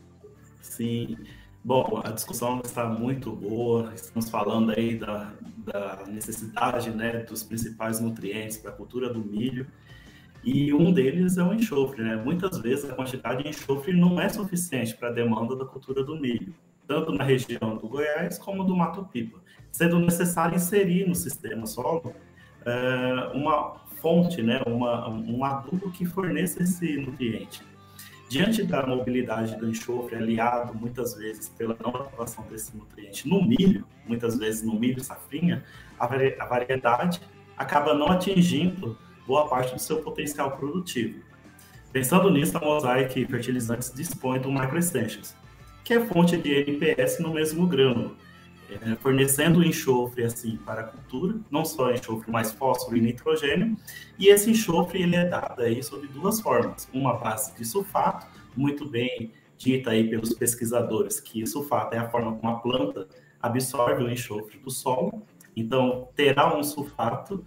Sim. Bom, a discussão está muito boa. Estamos falando aí da, da necessidade né, dos principais nutrientes para a cultura do milho. E um deles é o enxofre. Né? Muitas vezes a quantidade de enxofre não é suficiente para a demanda da cultura do milho, tanto na região do Goiás como do Mato Pipa, sendo necessário inserir no sistema solo é, uma fonte, né, uma, um adubo que forneça esse nutriente. Diante da mobilidade do enxofre, aliado muitas vezes pela não atuação desse nutriente no milho, muitas vezes no milho safrinha, a, a variedade acaba não atingindo boa parte do seu potencial produtivo. Pensando nisso, a Mosaic Fertilizantes dispõe do Microextensions, que é fonte de NPS no mesmo grânulo, é, fornecendo enxofre assim para a cultura, não só enxofre, mas fósforo e nitrogênio. E esse enxofre ele é dado aí sob duas formas: uma base de sulfato, muito bem dita aí pelos pesquisadores que sulfato é a forma como a planta absorve o enxofre do solo. Então terá um sulfato,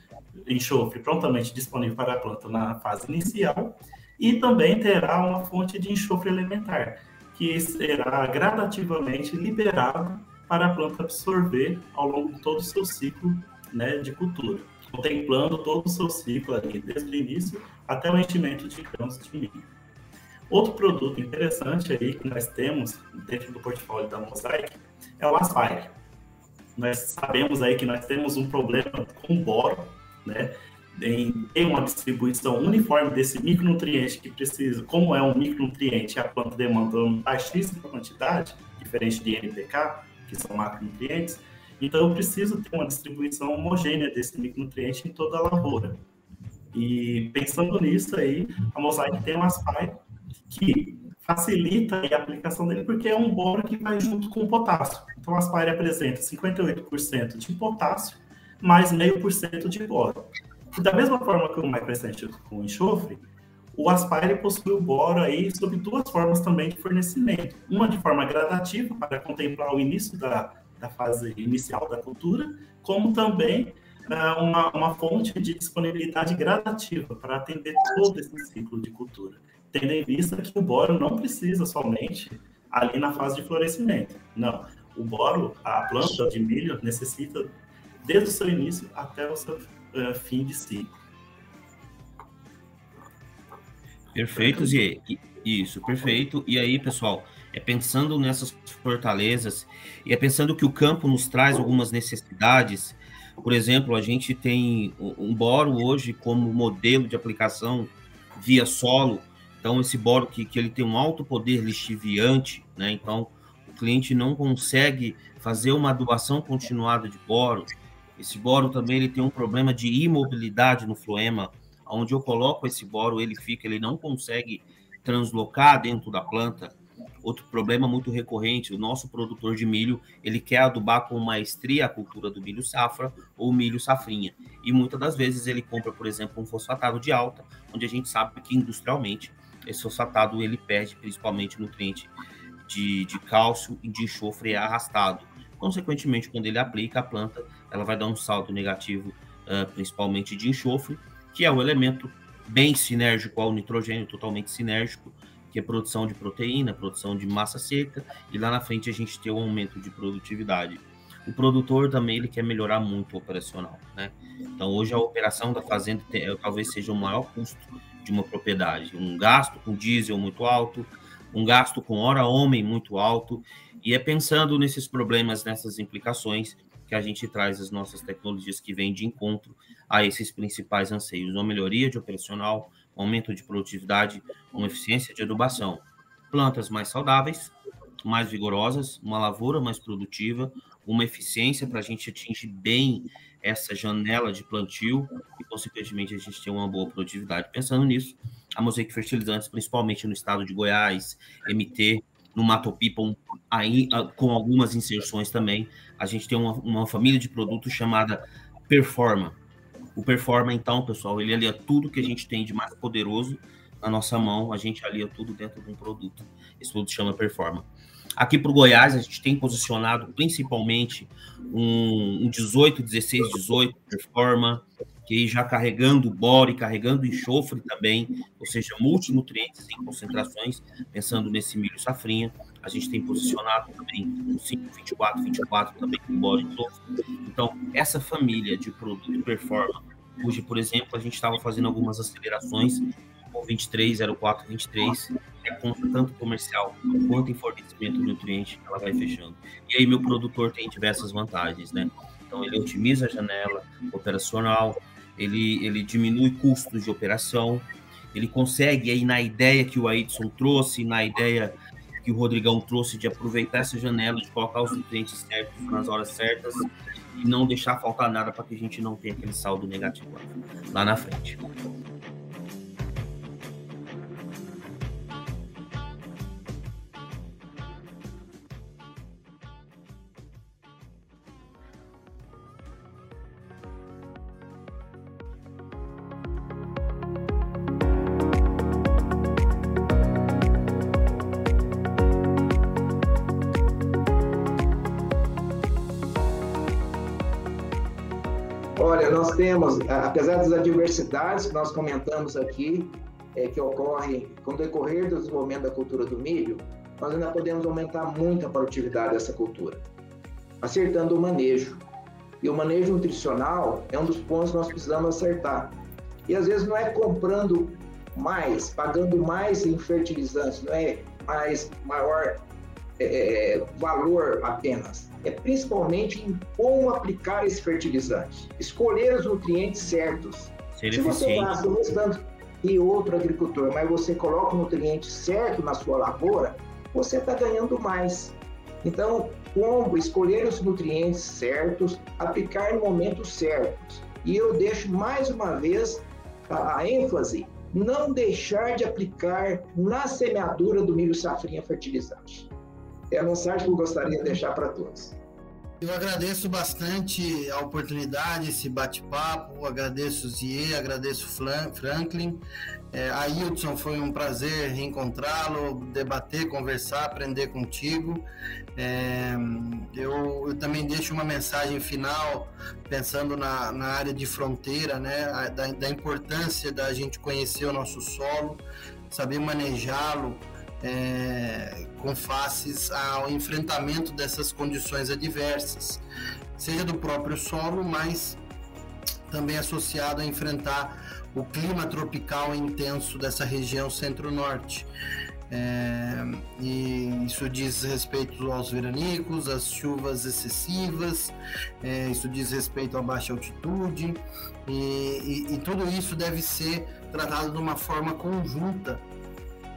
enxofre prontamente disponível para a planta na fase inicial e também terá uma fonte de enxofre elementar que será gradativamente liberado para a planta absorver ao longo de todo o seu ciclo né, de cultura, contemplando todo o seu ciclo ali, desde o início até o enchimento de grãos de milho. Outro produto interessante aí que nós temos dentro do portfólio da Mosaic é o Aspire. Nós sabemos aí que nós temos um problema com boro, né? Em ter uma distribuição uniforme desse micronutriente que precisa, como é um micronutriente, a planta demanda baixíssima quantidade, diferente de NPK, que são macronutrientes, então eu preciso ter uma distribuição homogênea desse micronutriente em toda a lavoura. E pensando nisso aí, a Mosaic tem um ASPAI que facilita a aplicação dele porque é um boro que vai junto com o potássio. Então, a Aspire apresenta 58% de potássio mais meio por cento de boro. E da mesma forma que o MyPresent com enxofre, o Aspire possui o boro aí sob duas formas também de fornecimento. Uma de forma gradativa, para contemplar o início da, da fase inicial da cultura, como também uh, uma, uma fonte de disponibilidade gradativa para atender todo esse ciclo de cultura tendo em vista que o boro não precisa somente ali na fase de florescimento. Não, o boro, a planta de milho necessita desde o seu início até o seu uh, fim de ciclo. Perfeito, Zê. Isso, perfeito. E aí, pessoal, é pensando nessas fortalezas e é pensando que o campo nos traz algumas necessidades. Por exemplo, a gente tem um boro hoje como modelo de aplicação via solo então, esse boro que, que ele tem um alto poder lixiviante, né? Então, o cliente não consegue fazer uma adubação continuada de boro. Esse boro também ele tem um problema de imobilidade no floema, onde eu coloco esse boro, ele fica, ele não consegue translocar dentro da planta. Outro problema muito recorrente, o nosso produtor de milho, ele quer adubar com maestria a cultura do milho safra ou milho safrinha. E muitas das vezes ele compra, por exemplo, um fosfatado de alta, onde a gente sabe que industrialmente esse fosfatado ele perde principalmente nutriente de, de cálcio e de enxofre arrastado. Consequentemente, quando ele aplica a planta, ela vai dar um saldo negativo, uh, principalmente de enxofre, que é o elemento bem sinérgico ao nitrogênio, totalmente sinérgico, que é produção de proteína, produção de massa seca, e lá na frente a gente tem um aumento de produtividade. O produtor também ele quer melhorar muito o operacional, né? Então hoje a operação da fazenda tem, talvez seja o maior custo de uma propriedade. Um gasto com diesel muito alto, um gasto com hora-homem muito alto, e é pensando nesses problemas, nessas implicações, que a gente traz as nossas tecnologias que vêm de encontro a esses principais anseios: uma melhoria de operacional, um aumento de produtividade, uma eficiência de adubação, plantas mais saudáveis, mais vigorosas, uma lavoura mais produtiva, uma eficiência para a gente atingir bem essa janela de plantio e, consequentemente, a gente ter uma boa produtividade. Pensando nisso, a Mosaic Fertilizantes, principalmente no estado de Goiás, MT, no Mato Pipa, aí, ah, com algumas inserções também, a gente tem uma, uma família de produtos chamada Performa. O Performa, então, pessoal, ele alia tudo que a gente tem de mais poderoso na nossa mão, a gente alia tudo dentro de um produto. Esse produto chama Performa. Aqui para o Goiás, a gente tem posicionado principalmente um, um 18, 16, 18 Performa, que já carregando boro e carregando enxofre também, ou seja, multinutrientes em concentrações, pensando nesse milho safrinha. A gente tem posicionado também um 5, 24, 24 também com boro e. Então, essa família de produto Performa, hoje, por exemplo, a gente estava fazendo algumas acelerações com 23, 04, 23, é conta tanto comercial quanto em fornecimento de nutriente, ela vai fechando. E aí meu produtor tem diversas vantagens, né? Então ele otimiza a janela operacional, ele, ele diminui custos de operação, ele consegue aí na ideia que o Aidson trouxe, na ideia que o Rodrigão trouxe de aproveitar essa janela, de colocar os nutrientes certos nas horas certas e não deixar faltar nada para que a gente não tenha aquele saldo negativo lá na frente. Temos, apesar das adversidades que nós comentamos aqui, é, que ocorrem com o decorrer do desenvolvimento da cultura do milho, nós ainda podemos aumentar muito a produtividade dessa cultura, acertando o manejo. E o manejo nutricional é um dos pontos que nós precisamos acertar. E às vezes não é comprando mais, pagando mais em fertilizantes, não é mais maior é, valor apenas, é principalmente em como aplicar esse fertilizante, escolher os nutrientes certos. Ser Se você gasta o tanto que outro agricultor, mas você coloca o nutriente certo na sua lavoura, você está ganhando mais. Então, como escolher os nutrientes certos, aplicar em momentos certos. E eu deixo mais uma vez a, a ênfase não deixar de aplicar na semeadura do milho safrinha fertilizante. É a mensagem que eu gostaria de deixar para todos. Eu agradeço bastante a oportunidade, esse bate-papo, agradeço o Zie, agradeço o Franklin. É, a Hildson, foi um prazer reencontrá-lo, debater, conversar, aprender contigo. É, eu, eu, também deixo uma mensagem final, pensando na, na área de fronteira, né, da, da importância da gente conhecer o nosso solo, saber manejá-lo, é, com faces ao enfrentamento dessas condições adversas, seja do próprio solo, mas também associado a enfrentar o clima tropical intenso dessa região centro-norte. É, e isso diz respeito aos veranicos, às chuvas excessivas, é, isso diz respeito à baixa altitude, e, e, e tudo isso deve ser tratado de uma forma conjunta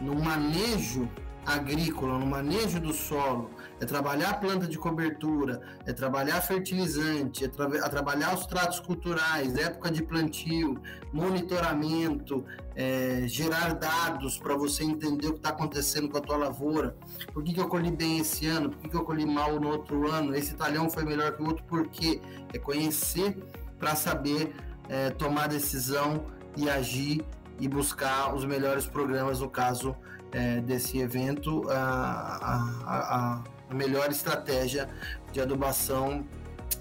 no manejo agrícola, no manejo do solo, é trabalhar a planta de cobertura, é trabalhar fertilizante, é tra é trabalhar os tratos culturais, época de plantio, monitoramento, é, gerar dados para você entender o que está acontecendo com a tua lavoura. Por que, que eu colhi bem esse ano? Por que, que eu colhi mal no outro ano? Esse talhão foi melhor que o outro? Por quê? É conhecer para saber é, tomar decisão e agir e buscar os melhores programas no caso é, desse evento, a, a, a, melhor estratégia de adubação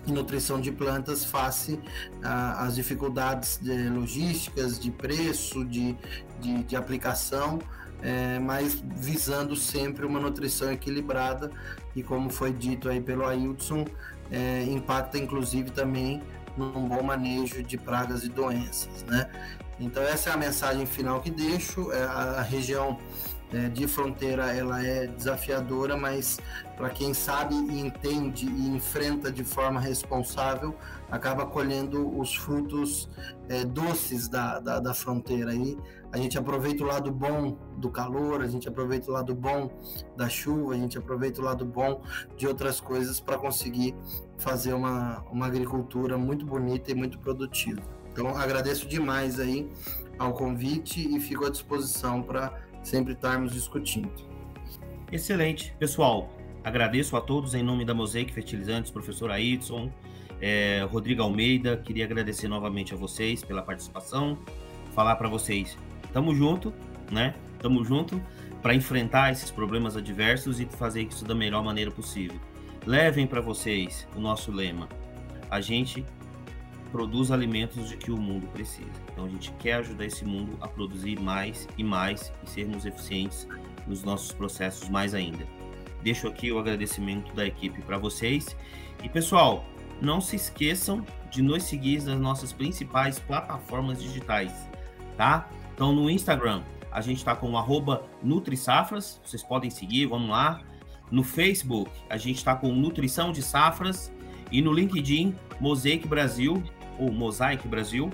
e nutrição de plantas face às dificuldades de logísticas, de preço, de, de, de aplicação, é, mas visando sempre uma nutrição equilibrada e como foi dito aí pelo Ailton, é, impacta inclusive também num bom manejo de pragas e doenças, né? Então essa é a mensagem final que deixo. É, a região é, de fronteira ela é desafiadora, mas para quem sabe entende e enfrenta de forma responsável, acaba colhendo os frutos é, doces da, da, da, fronteira. Aí a gente aproveita o lado bom do calor, a gente aproveita o lado bom da chuva, a gente aproveita o lado bom de outras coisas para conseguir fazer uma, uma agricultura muito bonita e muito produtiva. Então agradeço demais aí ao convite e fico à disposição para sempre estarmos discutindo. Excelente. Pessoal, agradeço a todos em nome da Mosaic Fertilizantes, professor Aidson, é, Rodrigo Almeida, queria agradecer novamente a vocês pela participação, falar para vocês, tamo junto, né? Tamo junto para enfrentar esses problemas adversos e fazer isso da melhor maneira possível. Levem para vocês o nosso lema. A gente produz alimentos de que o mundo precisa. Então a gente quer ajudar esse mundo a produzir mais e mais e sermos eficientes nos nossos processos mais ainda. Deixo aqui o agradecimento da equipe para vocês. E pessoal, não se esqueçam de nos seguir nas nossas principais plataformas digitais, tá? Então no Instagram a gente está com NutriSafras, vocês podem seguir, vamos lá. No Facebook a gente está com Nutrição de Safras e no LinkedIn Mosaic Brasil, ou Mosaic Brasil.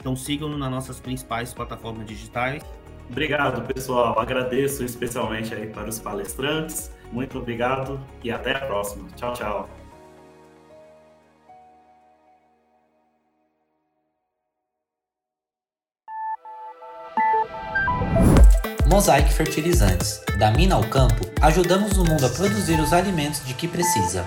Então sigam-nos nas nossas principais plataformas digitais. Obrigado, pessoal. Agradeço especialmente aí para os palestrantes. Muito obrigado e até a próxima. Tchau, tchau. Mosaic Fertilizantes. Da mina ao campo, ajudamos o mundo a produzir os alimentos de que precisa.